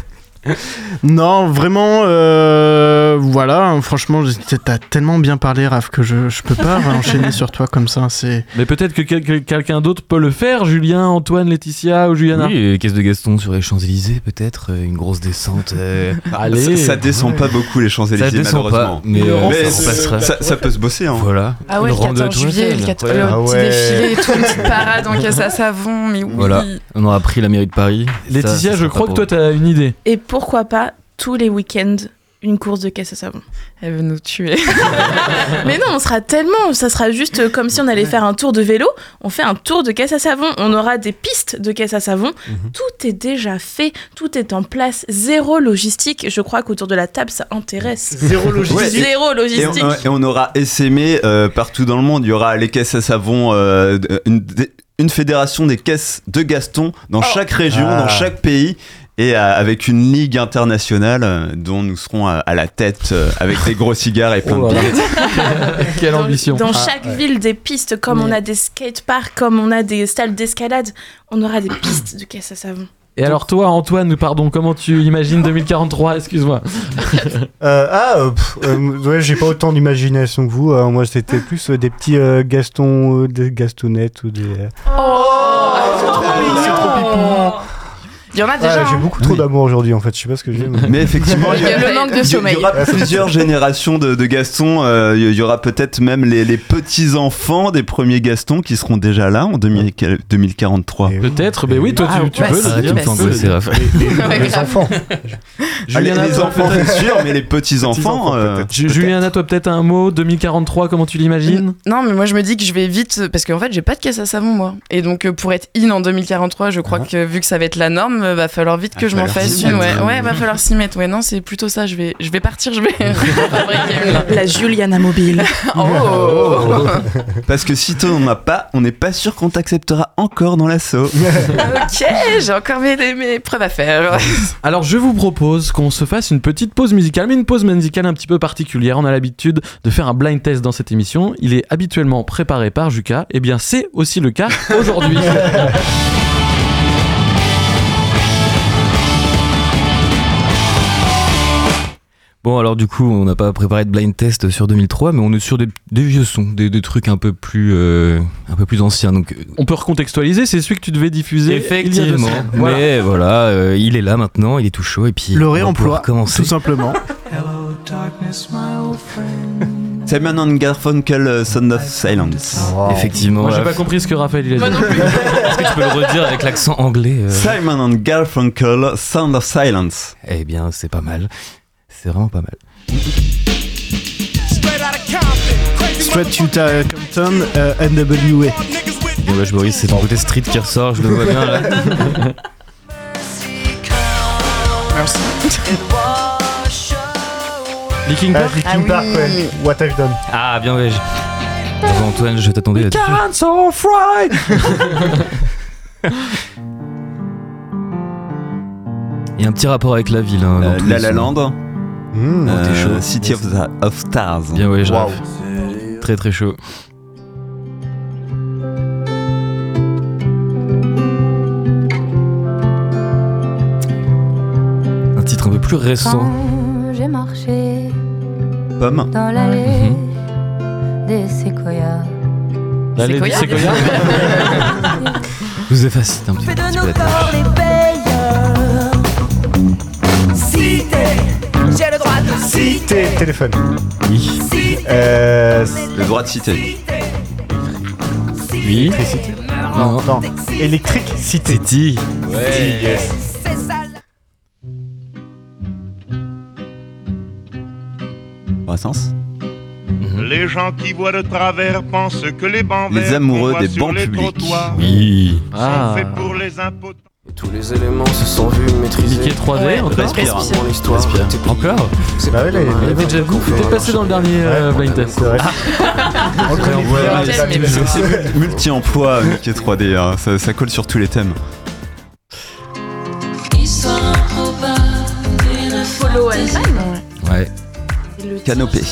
Non, vraiment, euh, voilà, hein, franchement, t'as tellement bien parlé, Raph, que je, je peux pas enchaîner sur toi comme ça. C'est Mais peut-être que quel- que quelqu'un d'autre peut le faire, Julien, Antoine, Laetitia ou Juliana. Oui, caisse de Gaston sur les Champs-Élysées, peut-être, euh, une grosse descente. euh, [laughs] Allez. Ça, ça descend pas beaucoup les Champs-Élysées, Ça descend malheureusement. pas, mais, euh, Mais ça remplacera. ça, ça peut se bosser. Hein. Voilà. Ah ouais, le de 14 Tour juillet, le, Eiffel. 4... Ouais. le Ah petit défilé [laughs] tout, une petite parade en caisse à savon, mais oui. Voilà, on aura pris la mairie de Paris. Laetitia, Ça, ça je crois que toi, t'as une idée. Et pourquoi pas tous les week-ends une course de caisse à savon Elle veut nous tuer. [laughs] Mais non, on sera tellement, ça sera juste euh, comme si on allait faire un tour de vélo. On fait un tour de caisse à savon. On aura des pistes de caisse à savon. Tout est déjà fait, tout est en place. Zéro logistique. Je crois qu'autour de la table, ça intéresse. Zéro [laughs] logistique. Ouais, et- Zéro Et logistique. on, et on aura essaimé euh, partout dans le monde. Il y aura les caisses à savon, euh, une, fédération des caisses de Gaston dans chaque région, Ah. dans chaque pays. Et euh, avec une ligue internationale euh, dont nous serons à, à la tête euh, avec des gros cigares et plein Oh de billets. [laughs] Quelle ambition. Dans Ah, chaque ville, des pistes, comme on a des skateparks, comme on a des salles d'escalade, on aura des pistes de caisse à savon. Et alors toi, Antoine, pardon, comment tu imagines [laughs] 2043 Excuse-moi. [laughs] Euh, ah, euh, pff, euh, ouais, j'ai pas autant d'imagination que vous. hein. moi, c'était plus euh, des petits euh, Gaston, euh, des Gastonnettes ou des. euh, Oh, trop Il y en a Ah, déjà. j'ai hein. beaucoup trop d'amour aujourd'hui en fait, je sais pas ce que j'ai. Mais effectivement, [laughs] il y, a- Le manque de sommeil. il y aura [laughs] plusieurs générations de, de Gaston. euh, il y aura peut-être même les, les petits-enfants des premiers Gaston qui seront déjà là en 2000 2043. Peut-être, mais oui, toi Ah, tu, tu peux. le bah, peux le dire. Les enfants. Ah, les, Juliana, les enfants, c'est sûr, mais les petits-enfants. Euh, peut-être. Ju- Juliana, toi peut-être un mot 2043, comment tu l'imagines? Non, mais moi je me dis que je vais vite parce qu'en fait j'ai pas de caisse à savon moi. Et donc euh, pour être in en 2043, je crois que vu que ça va être la norme, euh, va falloir vite que Ah, je m'en fasse une. Ouais, ouais, va falloir s'y mettre. Ouais, non, c'est plutôt ça. Je vais, je vais partir. Je vais. [laughs] fabriquer. La Juliana mobile. [laughs] oh. [laughs] Parce que si toi n'en as pas, on n'est pas sûr qu'on t'acceptera encore dans l'assaut. ok, j'ai encore mes, mes preuves à faire. Alors je vous propose qu'on se fasse une petite pause musicale, mais une pause musicale un petit peu particulière. On a l'habitude de faire un blind test dans cette émission. Il est habituellement préparé par Juka. Et bien c'est aussi le cas aujourd'hui. Bon, alors du coup, on n'a pas préparé de blind test sur 2003, mais on est sur des, des vieux sons, des, des trucs un peu plus, euh, un peu plus anciens. Donc, euh, On peut recontextualiser, c'est celui que tu devais diffuser. il y a deux effectivement. Voilà. Mais voilà, euh, il est là maintenant, il est tout chaud, et puis Le on va réemploi, pouvoir commencer. tout simplement. Simon and Garfunkel, Sound of Silence. Effectivement. Moi j'ai pas compris ce que Raphaël il a dit. Est-ce que tu peux le redire avec l'accent anglais euh Simon and Garfunkel, Sound of Silence. Eh bien, c'est pas mal. C'est vraiment pas mal. Straight Utah Compton, euh, NWA. Bon, bah, je Boris, c'est ton côté street qui ressort, je le vois bien là. [laughs] Merci. Ah, Park. Linkin Ah oui. Park, ouais. What I've done. Ah, bien, ouais. Attends, Antoine, je t'attendais là-dessus. Cancel Fry Il y a un petit rapport avec la ville. Hein, dans Euh, La La sons. Land, Mmh. euh, chaud. City of, the- of Stars. Bien, ouais, rêve. Très très chaud. Un titre un peu plus récent. J'ai marché Pomme. dans l'allée Mhm. des séquoias. L'allée du Séquoia Séquoia Je [laughs] vous efface un petit, Fais de nos peu corps les payeurs. Cité, Cité, téléphone. Oui. Euh, Le droit de citer. Oui. non, non. Électrique, cité. City. Ouais. Yes. Brassens. Les gens qui voient de travers pensent que les bancs Les verts amoureux qu'on voit des sur bancs les publics. trottoirs Oui. Ah. sont faits pour les impôts. Tous les éléments se sont vus maîtrisés. Cliquer 3D Ouais. encore Respire. Respire. était. Encore C'est Bah pas ouais, là, il avait déjà vu, peut-être passé dans le dernier euh, blind test. C'est vrai. Aussi [laughs] multi-emploi, Mickey 3D. hein. Ça, ça colle sur tous les thèmes. Follow and Time Ouais. Canopée.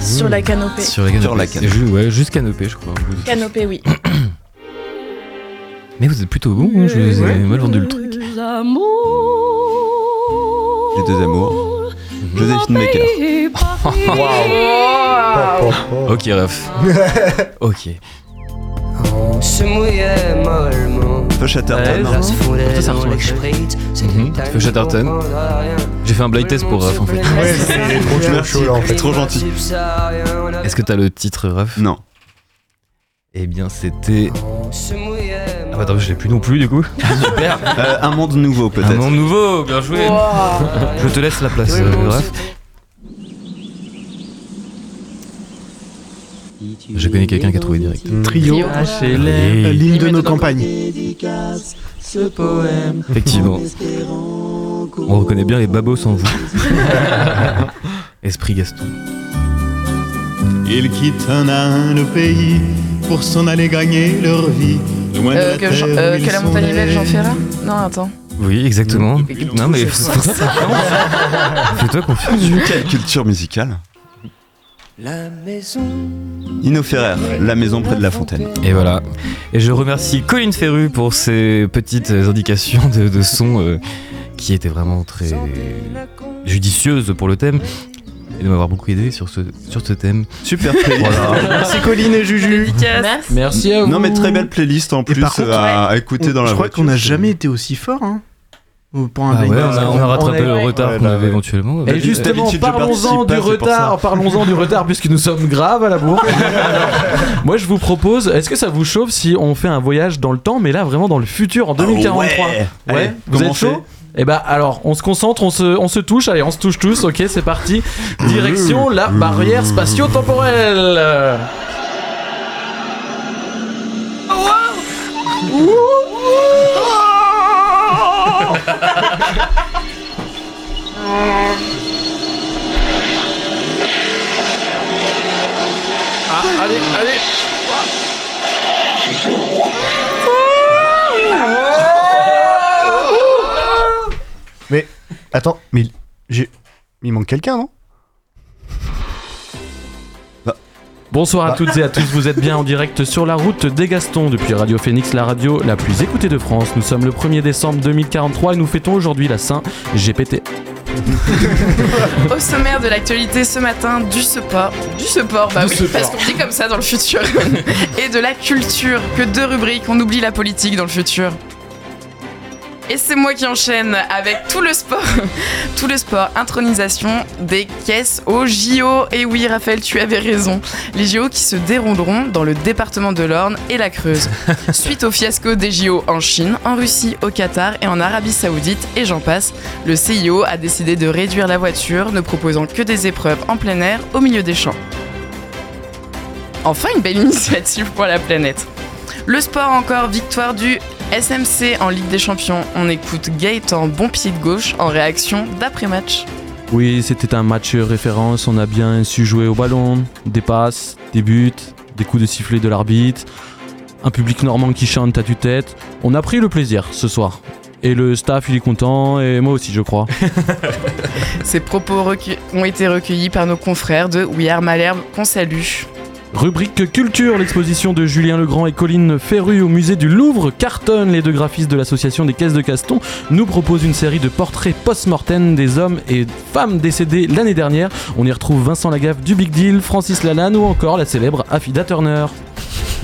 Sur la canopée. Sur la canopée. Sur la canopée. Ju- ouais, juste canopée, je crois. Canopée, oui. [clears throat] Mais vous êtes plutôt bon, hein, je vous ai mal vendu le truc. Les deux amours. Joséphine Baker. [laughs] Pop, pop, pop. Ok, ref. [laughs] ok. On se mouillait mollement. Feu Chatterton. Ça, ressemble à Mhm, Feu Chatterton. rien. J'ai fait un blind test pour Raph en fait. Ouais, c'est [laughs] trop chaud, chaud là en fait. C'est trop gentil. Est-ce que t'as le titre, Raph? Non. Eh bien, c'était. On se mouillait attends, je l'ai plus non plus du coup. [laughs] Super. Euh, un monde nouveau, Un peut-être. monde nouveau, bien joué. Je te laisse la place, euh, Raph. Je connais quelqu'un qui a trouvé direct. Trio, HLM. euh, l'hymne de nos campagnes. Effectivement. On reconnaît bien les babos en vous. [laughs] Esprit Gaston. Ils quittent un à un le pays pour s'en aller gagner leur vie. Loin de Euh, la que, Jean- terre euh, que la montagne est belle. Jean Ferrat Non, attends. Oui, exactement. Non mais fais-toi [laughs] Fais-toi confiance. Quelle culture musicale. La maison. Nino Ferrer, La maison près de la fontaine. Et voilà. Et je remercie Colin Ferru pour ses petites indications de, de son euh, qui étaient vraiment très judicieuses pour le thème et de m'avoir beaucoup aidé sur ce, sur ce thème. Super [laughs] playlist. Voilà. Merci Colline et Juju. Merci à vous. Non mais très belle playlist en plus contre, à, à écouter dans la je crois qu'on n'a jamais été aussi fort. Hein. Ou Pour un Ah ouais, on a, on a rattrapé le retard Ouais, qu'on bah avait ouais. éventuellement. Et justement, D'habitude, je parlons-en du retard, parlons-en du retard puisque nous sommes graves à la bourre. [laughs] Moi je vous propose, est-ce que ça vous chauffe si on fait un voyage dans le temps, mais là vraiment dans le futur, en 2043 ouais. Ouais, Allez, vous êtes chaud? Et bah alors, on se concentre, on se, on se touche, allez, on se touche tous, ok, c'est parti. Direction la barrière spatio-temporelle. Attends, mais il- j'ai, il manque quelqu'un, non? Bonsoir à Bah. toutes et à tous, vous êtes bien en direct sur la route des Gastons depuis Radio Phoenix, la radio la plus écoutée de France. Nous sommes le 1er décembre 2043 et nous fêtons aujourd'hui la Saint GPT. Au sommaire de l'actualité ce matin, du support. Du support, bah Du oui, support. parce qu'on dit comme ça dans le futur. [laughs] Et de la culture. Que deux rubriques, on oublie la politique dans le futur. Et c'est moi qui enchaîne avec tout le sport. [laughs] tout le sport, intronisation des caisses au JO. Et oui, Raphaël, tu avais raison. Les JO qui se dérouleront dans le département de l'Orne et la Creuse. [laughs] Suite au fiasco des JO en Chine, en Russie, au Qatar et en Arabie Saoudite, et j'en passe, le CIO a décidé de réduire la voiture, ne proposant que des épreuves en plein air au milieu des champs. Enfin, une belle [laughs] initiative pour la planète. Le sport encore, victoire du SMC en Ligue des Champions. On écoute Gaëtan bon pied de gauche en réaction d'après-match. Oui, c'était un match référence, on a bien su jouer au ballon, des passes, des buts, des coups de sifflet de l'arbitre, un public normand qui chante à tue-tête. On a pris le plaisir ce soir. Et le staff, il est content, et moi aussi, je crois. [laughs] Ces propos ont été recueillis par nos confrères de We Are Malherbe qu'on salue. Rubrique culture, l'exposition de Julien Legrand et Colline Ferru au musée du Louvre cartonne. Les deux graphistes de l'association des caisses de Caston nous proposent une série de portraits post-mortem des hommes et femmes décédés l'année dernière. On y retrouve Vincent Lagaffe du Big Deal, Francis Lalanne ou encore la célèbre Affida Turner.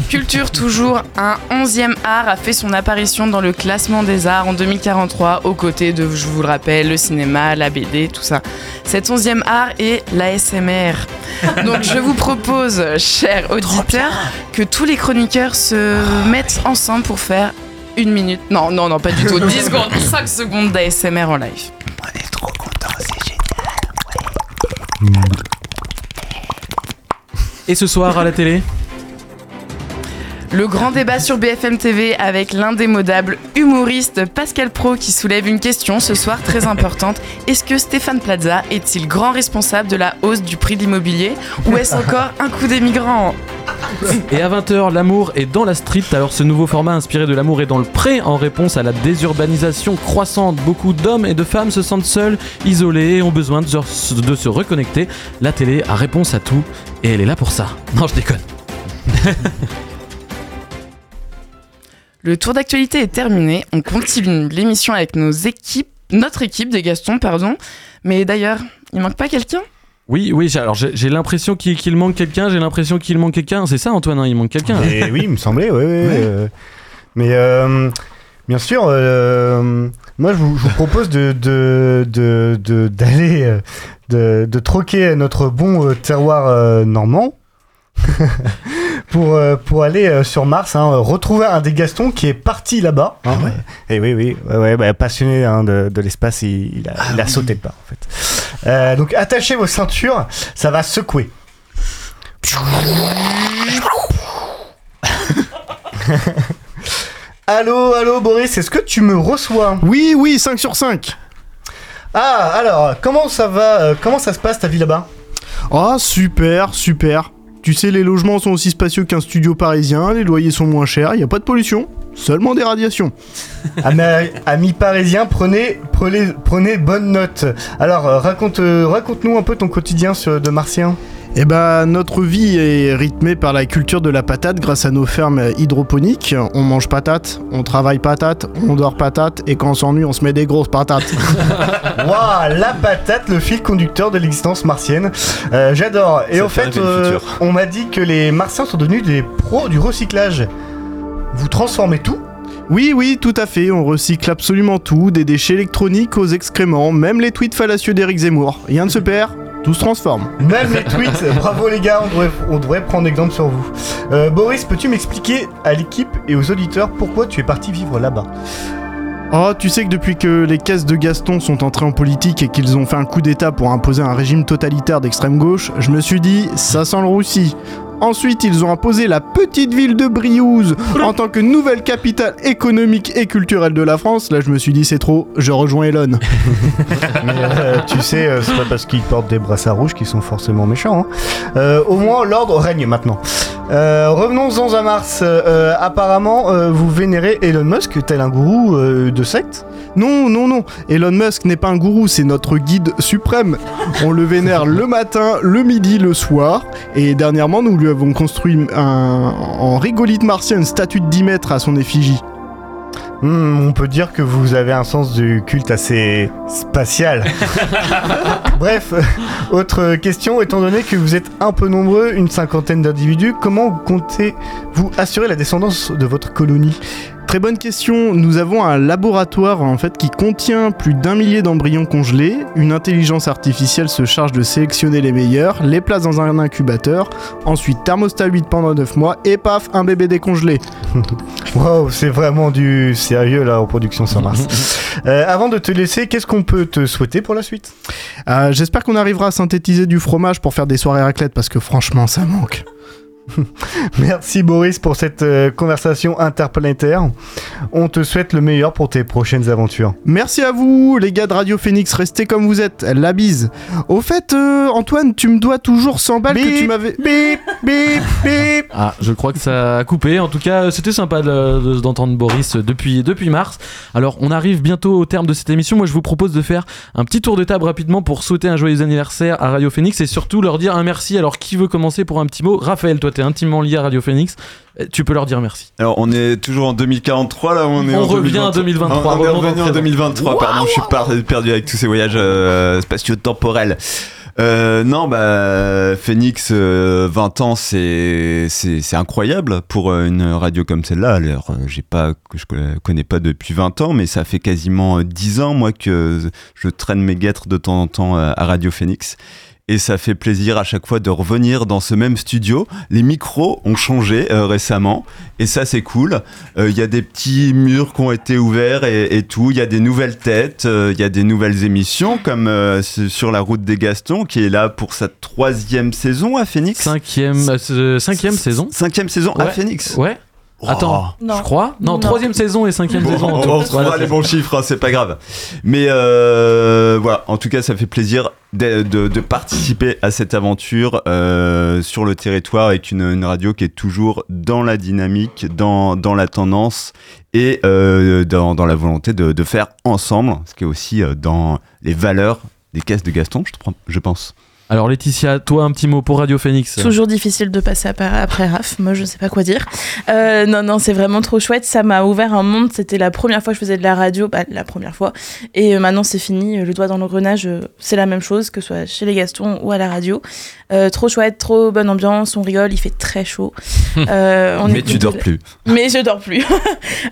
Culture toujours, un 11e art a fait son apparition dans le classement des arts en 2043 aux côtés de, je vous le rappelle, le cinéma, la BD, tout ça. Cet 11e art est l'ASMR. Donc je vous propose, chers auditeurs, que tous les chroniqueurs se mettent ensemble pour faire une minute, non, non, non, pas du tout, 10 secondes, 5 secondes d'ASMR en live. Et ce soir à la télé? Le grand débat sur BFM TV avec l'indémodable humoriste Pascal Pro qui soulève une question ce soir très importante. Est-ce que Stéphane Plaza est-il grand responsable de la hausse du prix de l'immobilier ou est-ce encore un coup des migrants? Et à 20h, l'amour est dans la street. Alors ce nouveau format inspiré de l'amour est dans le pré en réponse à la désurbanisation croissante. Beaucoup d'hommes et de femmes se sentent seuls, isolés et ont besoin de se, de se reconnecter. La télé a réponse à tout et elle est là pour ça. Non, je déconne. [laughs] Le tour d'actualité est terminé. On continue l'émission avec nos équipes, notre équipe des Gastons, pardon. Mais d'ailleurs, il manque pas quelqu'un? Oui, oui, j'ai- alors j'ai l'impression qu'il manque quelqu'un, j'ai l'impression qu'il manque quelqu'un. C'est ça Antoine, hein, il manque quelqu'un. Et oui, il me semblait, ouais, ouais, euh, mais euh, bien sûr, euh, moi je vous, je vous propose de de- de- de- d'aller de, de troquer notre bon euh, terroir euh, normand. [laughs] pour, euh, pour aller euh, sur Mars, hein, retrouver un des Gastons qui est parti là-bas. hein. Et oui, oui, ouais, bah, passionné hein, de, de l'espace, il, il a, il a sauté le pas en fait. Euh, donc attachez vos ceintures, ça va secouer. [laughs] Allô, allô Boris, est-ce que tu me reçois? Oui, oui, 5 sur 5. Ah, alors, comment ça va Comment ça se passe ta vie là-bas? Ah, super, super. Tu sais, les logements sont aussi spacieux qu'un studio parisien, les loyers sont moins chers, il a pas de pollution, seulement des radiations. [laughs] Ami- Amis parisiens, prenez, prenez, prenez bonne note. Alors, euh, raconte, euh, raconte-nous un peu ton quotidien de martien. Eh ben, notre vie est rythmée par la culture de la patate grâce à nos fermes hydroponiques. On mange patate, on travaille patate, on dort patate, et quand on s'ennuie, on se met des grosses patates. [laughs] Waouh, la patate, le fil conducteur de l'existence martienne. Euh, J'adore. Et au fait euh, on m'a dit que les martiens sont devenus des pros du recyclage. Vous transformez tout? Oui, oui, tout à fait, on recycle absolument tout, des déchets électroniques aux excréments, même les tweets fallacieux d'Éric Zemmour. Rien ne se perd, tout se transforme. Même les tweets, [laughs] bravo les gars, on devrait, on devrait prendre exemple sur vous. Euh, Boris, peux-tu m'expliquer à l'équipe et aux auditeurs pourquoi tu es parti vivre là-bas? Oh, tu sais que depuis que les caisses de Gaston sont entrées en politique et qu'ils ont fait un coup d'état pour imposer un régime totalitaire d'extrême gauche, je me suis dit, ça sent le roussi. Ensuite, ils ont imposé la petite ville de Briouze en tant que nouvelle capitale économique et culturelle de la France. Là, je me suis dit, c'est trop, je rejoins Elon. [laughs] Euh, tu sais, euh, c'est pas parce qu'ils portent des brassards rouges qu'ils sont forcément méchants. hein. Euh, au moins, l'ordre règne maintenant. Revenons-en à Mars. Apparemment, vous vénérez Elon Musk tel un gourou de secte Non, non, non. Elon Musk n'est pas un gourou, c'est notre guide suprême. On le vénère le matin, le midi, le soir. Et dernièrement, nous lui avons construit un, en rigolite martien une statue de 10 mètres à son effigie. Hmm, on peut dire que vous avez un sens du culte assez spatial. [laughs] Bref, euh, autre question, étant donné que vous êtes un peu nombreux, une cinquantaine d'individus, comment comptez-vous assurer la descendance de votre colonie? Très bonne question. Nous avons un laboratoire en fait qui contient plus d'un millier d'embryons congelés. Une intelligence artificielle se charge de sélectionner les meilleurs, les place dans un incubateur, ensuite thermostat 8 pendant 9 mois et paf, un bébé décongelé. [laughs] Wow, c'est vraiment du sérieux la reproduction sur Mars. [laughs] Euh, avant de te laisser, qu'est-ce qu'on peut te souhaiter pour la suite? Euh, J'espère qu'on arrivera à synthétiser du fromage pour faire des soirées raclette parce que franchement ça manque. [laughs] Merci Boris pour cette euh, conversation interplanétaire. On te souhaite le meilleur pour tes prochaines aventures. Merci à vous, les gars de Radio Phoenix, restez comme vous êtes, la bise. Au fait, euh, Antoine, tu me dois toujours 100 balles que tu m'avais. Bip, bip, bip. Ah, je crois que ça a coupé. En tout cas, c'était sympa de- de- d'entendre Boris depuis, depuis mars. Alors, on arrive bientôt au terme de cette émission. Moi, je vous propose de faire un petit tour de table rapidement pour souhaiter un joyeux anniversaire à Radio Phoenix et surtout leur dire un merci. Alors, qui veut commencer pour un petit mot? Raphaël, toi, t'es intimement lié à Radio Phoenix. Euh, Tu peux leur dire merci. Alors, on est toujours en 2043 là, on est On en revient en 2023, On, on est revenu en présent. 2023, pardon, je suis perdu avec tous ces voyages euh, spatio-temporels. Euh, non, bah, Phoenix, euh, 20 ans, c'est incroyable pour euh, une radio comme celle-là. Alors, euh, j'ai pas que je co- connais pas depuis 20 ans, mais ça fait quasiment euh, 10 ans moi que je traîne mes guêtres de temps en temps euh, à Radio Phoenix. Et ça fait plaisir à chaque fois de revenir dans ce même studio. Les micros ont changé euh, récemment et ça c'est cool. Euh, Il y a des petits murs qui ont été ouverts et, et tout. Il y a des nouvelles têtes, euh, il y a des nouvelles émissions comme euh, sur la route des Gastons qui est là pour sa troisième saison à Phoenix. Cinquième, euh, cinquième saison. Cinquième saison à. Phoenix. Ouais. Attends, Non. je crois. Non, Non. troisième saison et cinquième Bon, saison. en on, retrouvera Voilà, les bons chiffres, hein, c'est pas grave. Mais euh, voilà, en tout cas, ça fait plaisir de, de- de participer à cette aventure euh, sur le territoire avec une, une radio qui est toujours dans la dynamique, dans, dans la tendance et euh, dans, dans la volonté de, de faire ensemble, ce qui est aussi dans les valeurs des caisses de Gaston, je, te prends- je pense. Alors Laetitia, toi un petit mot pour Radio Phoenix. Toujours difficile de passer ap- après Raph, moi je sais pas quoi dire. Euh, non, non, c'est vraiment trop chouette, ça m'a ouvert un monde, c'était la première fois que je faisais de la radio, bah, la première fois, et euh, maintenant c'est fini, le doigt dans l'engrenage, euh, c'est la même chose, que ce soit chez les Gastons ou à la radio. Euh, trop chouette, trop bonne ambiance, on rigole, il fait très chaud. [laughs] Euh, on Mais tu dors la- plus. Mais je dors plus. [laughs]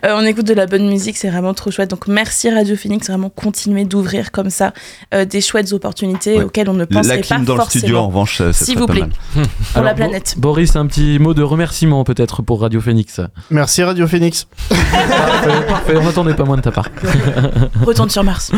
Euh, on écoute de la bonne musique, c'est vraiment trop chouette. Donc merci Radio Phoenix, vraiment continuer d'ouvrir comme ça euh, des chouettes opportunités Ouais. auxquelles on ne penserait pas dans le studio, en revanche, ça S'il vous plaît. mal. Pour la planète. Bo- Boris, un petit mot de remerciement peut-être pour Radio Phoenix. Merci Radio Phoenix. Parfait, parfait, on n'attendait pas moins de ta part. Retourne sur Mars.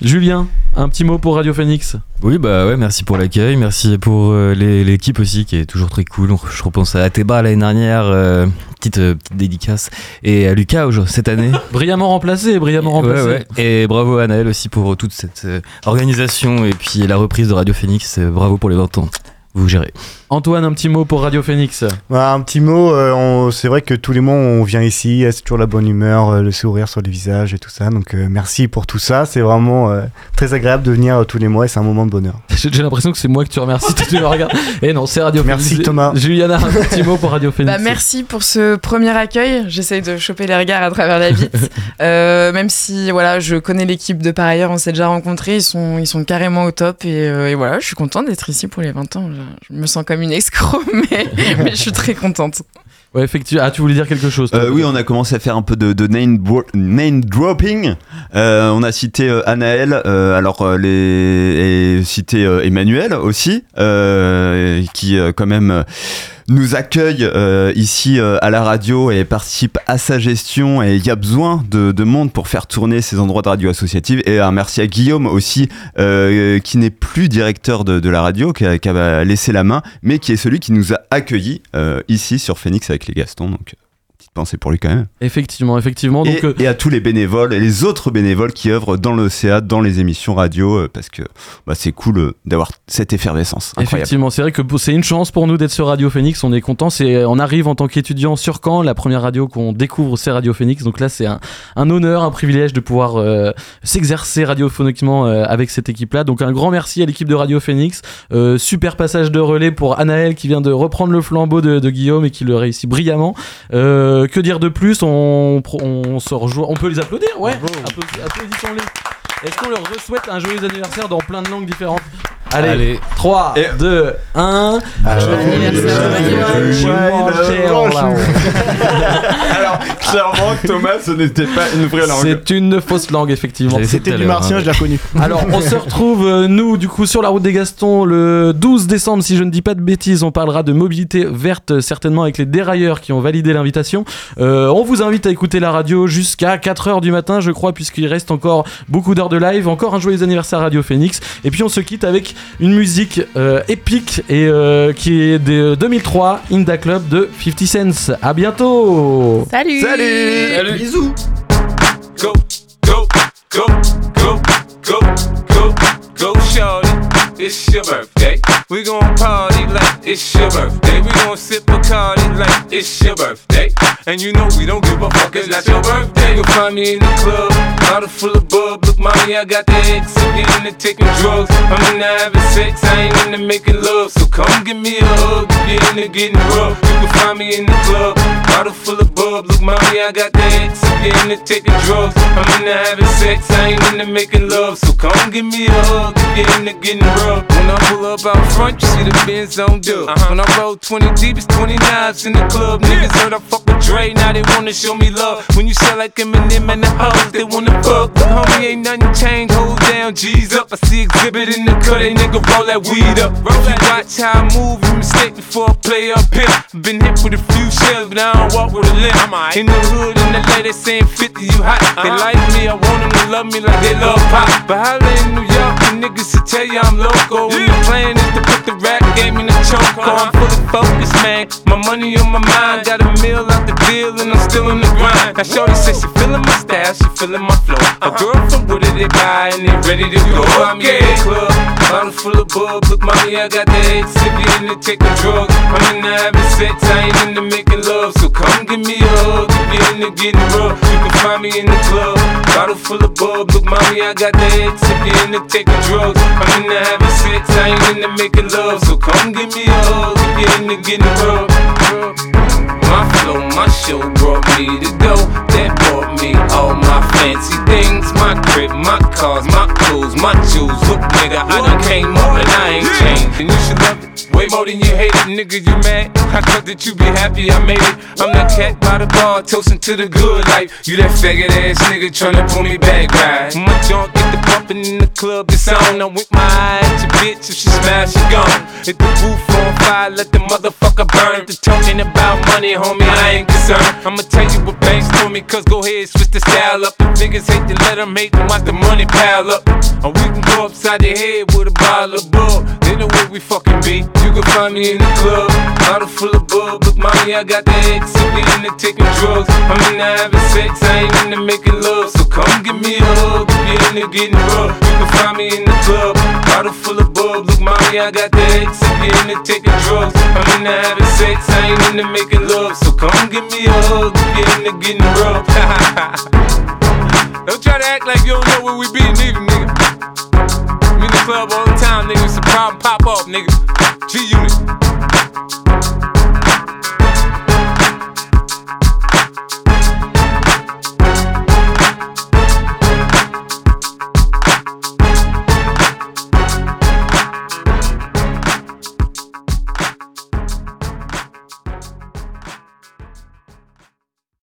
Julien, un petit mot pour Radio Phoenix. Oui, bah ouais, merci pour l'accueil, merci pour euh, l'équipe aussi qui est toujours très cool. Je repense à Athéba l'année dernière, euh, petite, euh, petite dédicace, et à Lucas aujourd'hui, cette année. [laughs] Brillamment remplacé, brillamment remplacé. Ouais, ouais. Et bravo à Naël aussi pour toute cette organisation et puis la reprise de Radio Phoenix. bravo pour les 20 ans. Vous gérez. Antoine, un petit mot pour Radio Phoenix. Voilà, un petit mot, euh, on- c'est vrai que tous les mois on vient ici, c'est toujours la bonne humeur, euh, le sourire sur les visages et tout ça. Donc euh, merci pour tout ça, c'est vraiment euh, très agréable de venir euh, tous les mois et c'est un moment de bonheur. J'ai [laughs] j'ai l'impression que c'est moi que tu remercies, tu me regardes. Et non, c'est Radio Merci, Phoenix. Thomas. Juliana, un [laughs] petit mot pour Radio Phoenix. Bah, merci pour ce premier accueil. J'essaye de choper les regards à travers la vitre. [laughs] Euh, même si voilà, je connais l'équipe de par ailleurs, on s'est déjà rencontrés, ils sont, ils sont carrément au top. Et, euh, et voilà, je suis contente d'être ici pour les 20 ans. Je me sens comme une escroc, [laughs] mais, mais je suis très contente. Ouais, effectivement. Ah, tu voulais dire quelque chose toi, Euh, oui, on a commencé à faire un peu de, de name, dro- name dropping. Euh, on a cité euh, Anaël, euh, alors les et cité euh, Emmanuel aussi, euh, qui euh, quand même euh, nous accueille euh, ici euh, à la radio et participe à sa gestion. Et il y a besoin de, de monde pour faire tourner ces endroits de radio associative. Et un merci à Guillaume aussi, euh, qui n'est plus directeur de, la radio, qui a, laissé la main, mais qui est celui qui nous a accueillis ici sur Phoenix avec les Gastons. Petite pensée pour lui quand même. Effectivement, effectivement. Donc, et, euh, et à tous les bénévoles et les autres bénévoles qui œuvrent dans l'OCA, dans les émissions radio, euh, parce que bah, c'est cool euh, d'avoir cette effervescence. Incroyable. Effectivement, c'est vrai que c'est une chance pour nous d'être sur Radio Phoenix. On est content. C'est, on arrive en tant qu'étudiant sur Caen. La première radio qu'on découvre, c'est Radio Phoenix. Donc là, c'est un, un honneur, un privilège de pouvoir euh, s'exercer radiophoniquement euh, avec cette équipe-là. Donc un grand merci à l'équipe de Radio Phoenix. Super passage de relais pour Anaël qui vient de reprendre le flambeau de, de Guillaume et qui le réussit brillamment. Euh, que dire de plus on, on se rejoint. On peut les applaudir, ouais. Applaudi- Applaudissons-les. Est-ce qu'on leur souhaite un joyeux anniversaire dans plein de langues différentes? Allez, Allez. 3, 2, 1. Alors, clairement, Thomas, ce n'était pas une vraie langue. C'est une fausse langue, effectivement. C'était du martien, hein. je l'ai reconnu. Alors, on se retrouve, euh, nous, du coup, sur la route des Gastons le 12 décembre, si je ne dis pas de bêtises. On parlera de mobilité verte, certainement avec les dérailleurs qui ont validé l'invitation. Euh, on vous invite à écouter la radio jusqu'à 4h du matin, je crois, puisqu'il reste encore beaucoup d'heures de live. Encore un joyeux anniversaire à Radio Phoenix. Et puis, on se quitte avec une musique euh, épique et euh, qui est de 2003, Inda Club de 50 Cents. À bientôt! Salut Salut Bisous! Go, go, go, go, go, go, go, shorty. It's your birthday. We gon' party like it's your birthday. We gon' sip Bacardi like it's your birthday. And you know we don't give a fuck, it's not your birthday. You'll find me in the club, bottle full of bub. Look, mommy, I got the X, I'm into taking drugs. I'm into having sex, I ain't into making love. So come give me a hug, you're into getting rough. You can find me in the club, bottle full of bub. Look, mommy, I got the X, I'm into taking drugs. I'm into having sex, I ain't into making love. So come give me a hug, if you're into getting rough. When I pull up out front, you see the Benz on dub. When I roll 20 deep, it's 20 knives in the club. Niggas heard I fuck with Dre, now they wanna show me love. When you sell like Eminem and the hoes, they wanna fuck. But homie, ain't nothing changed, hold down, G's up. I see exhibit in the cut, they nigga roll that weed up. If you watch how I move, you mistake before I play up here. Been hit with a few shells, but I don't walk with a limp. In the hood, in the lady saying 50, you hot. They like me, I want them to love me like they love pop. But holla in New York, the niggas will tell you I'm loco. When the plan is to put the rap game in the choke. I'm fully focused, man. My money on my mind, got a meal out the deal, and I'm still in the grind. Now, Shorty says she feeling my style, she feeling my flow. A girl from Wooded, they buy, and they ready to go. I'm in the club, bottle full of bub. Look, mommy, I got the X, if you into taking drugs. I'm into having sex, I ain't into making love. So come give me a hug, if you're into getting rough. You can find me in the club, full of bub. Look, mommy, I got the X, if you into taking drugs. I'm in into having sex, I ain't into making love. So come give me a hug, if you into getting rough. My flow, my show brought me to go. That brought me all my fancy things. My crib, my cars, my clothes, my jewels. Look, nigga, I done came up and I ain't changed. And you should love it. Way more than you hate it, nigga, you mad? I thought that you be happy I made it. I'm that cat by the bar, toasting to the good life. You that faggot ass nigga tryna pull me back, right? My junk get the bumping in the club, it's on. I'm with my eye at your bitch, if she smash, she gone. Hit the roof on fire, let the motherfucker burn. The talking about money, homie, I ain't concerned. I'ma tell you what banks told me, cause go ahead, switch the style up. If niggas hate to let them hate, watch the money pile up. Or we can go upside the head with a bottle of bug. Know where we fucking be. You can find me in the club, bottle full of bub. Look, mommy, I got the X, you into taking drugs. I'm into having sex, I ain't into making love. So come give me a hug, if you into getting rough. You can find me in the club, bottle full of bub. Look, mommy, I got the X, you into taking drugs. I'm into having sex, I ain't into making love. So come give me a hug, if you into getting rough. [laughs] don't try to act like you don't know where we be, neither, nigga. Club all the time, nigga. It's a problem, pop off, nigga. G Unit.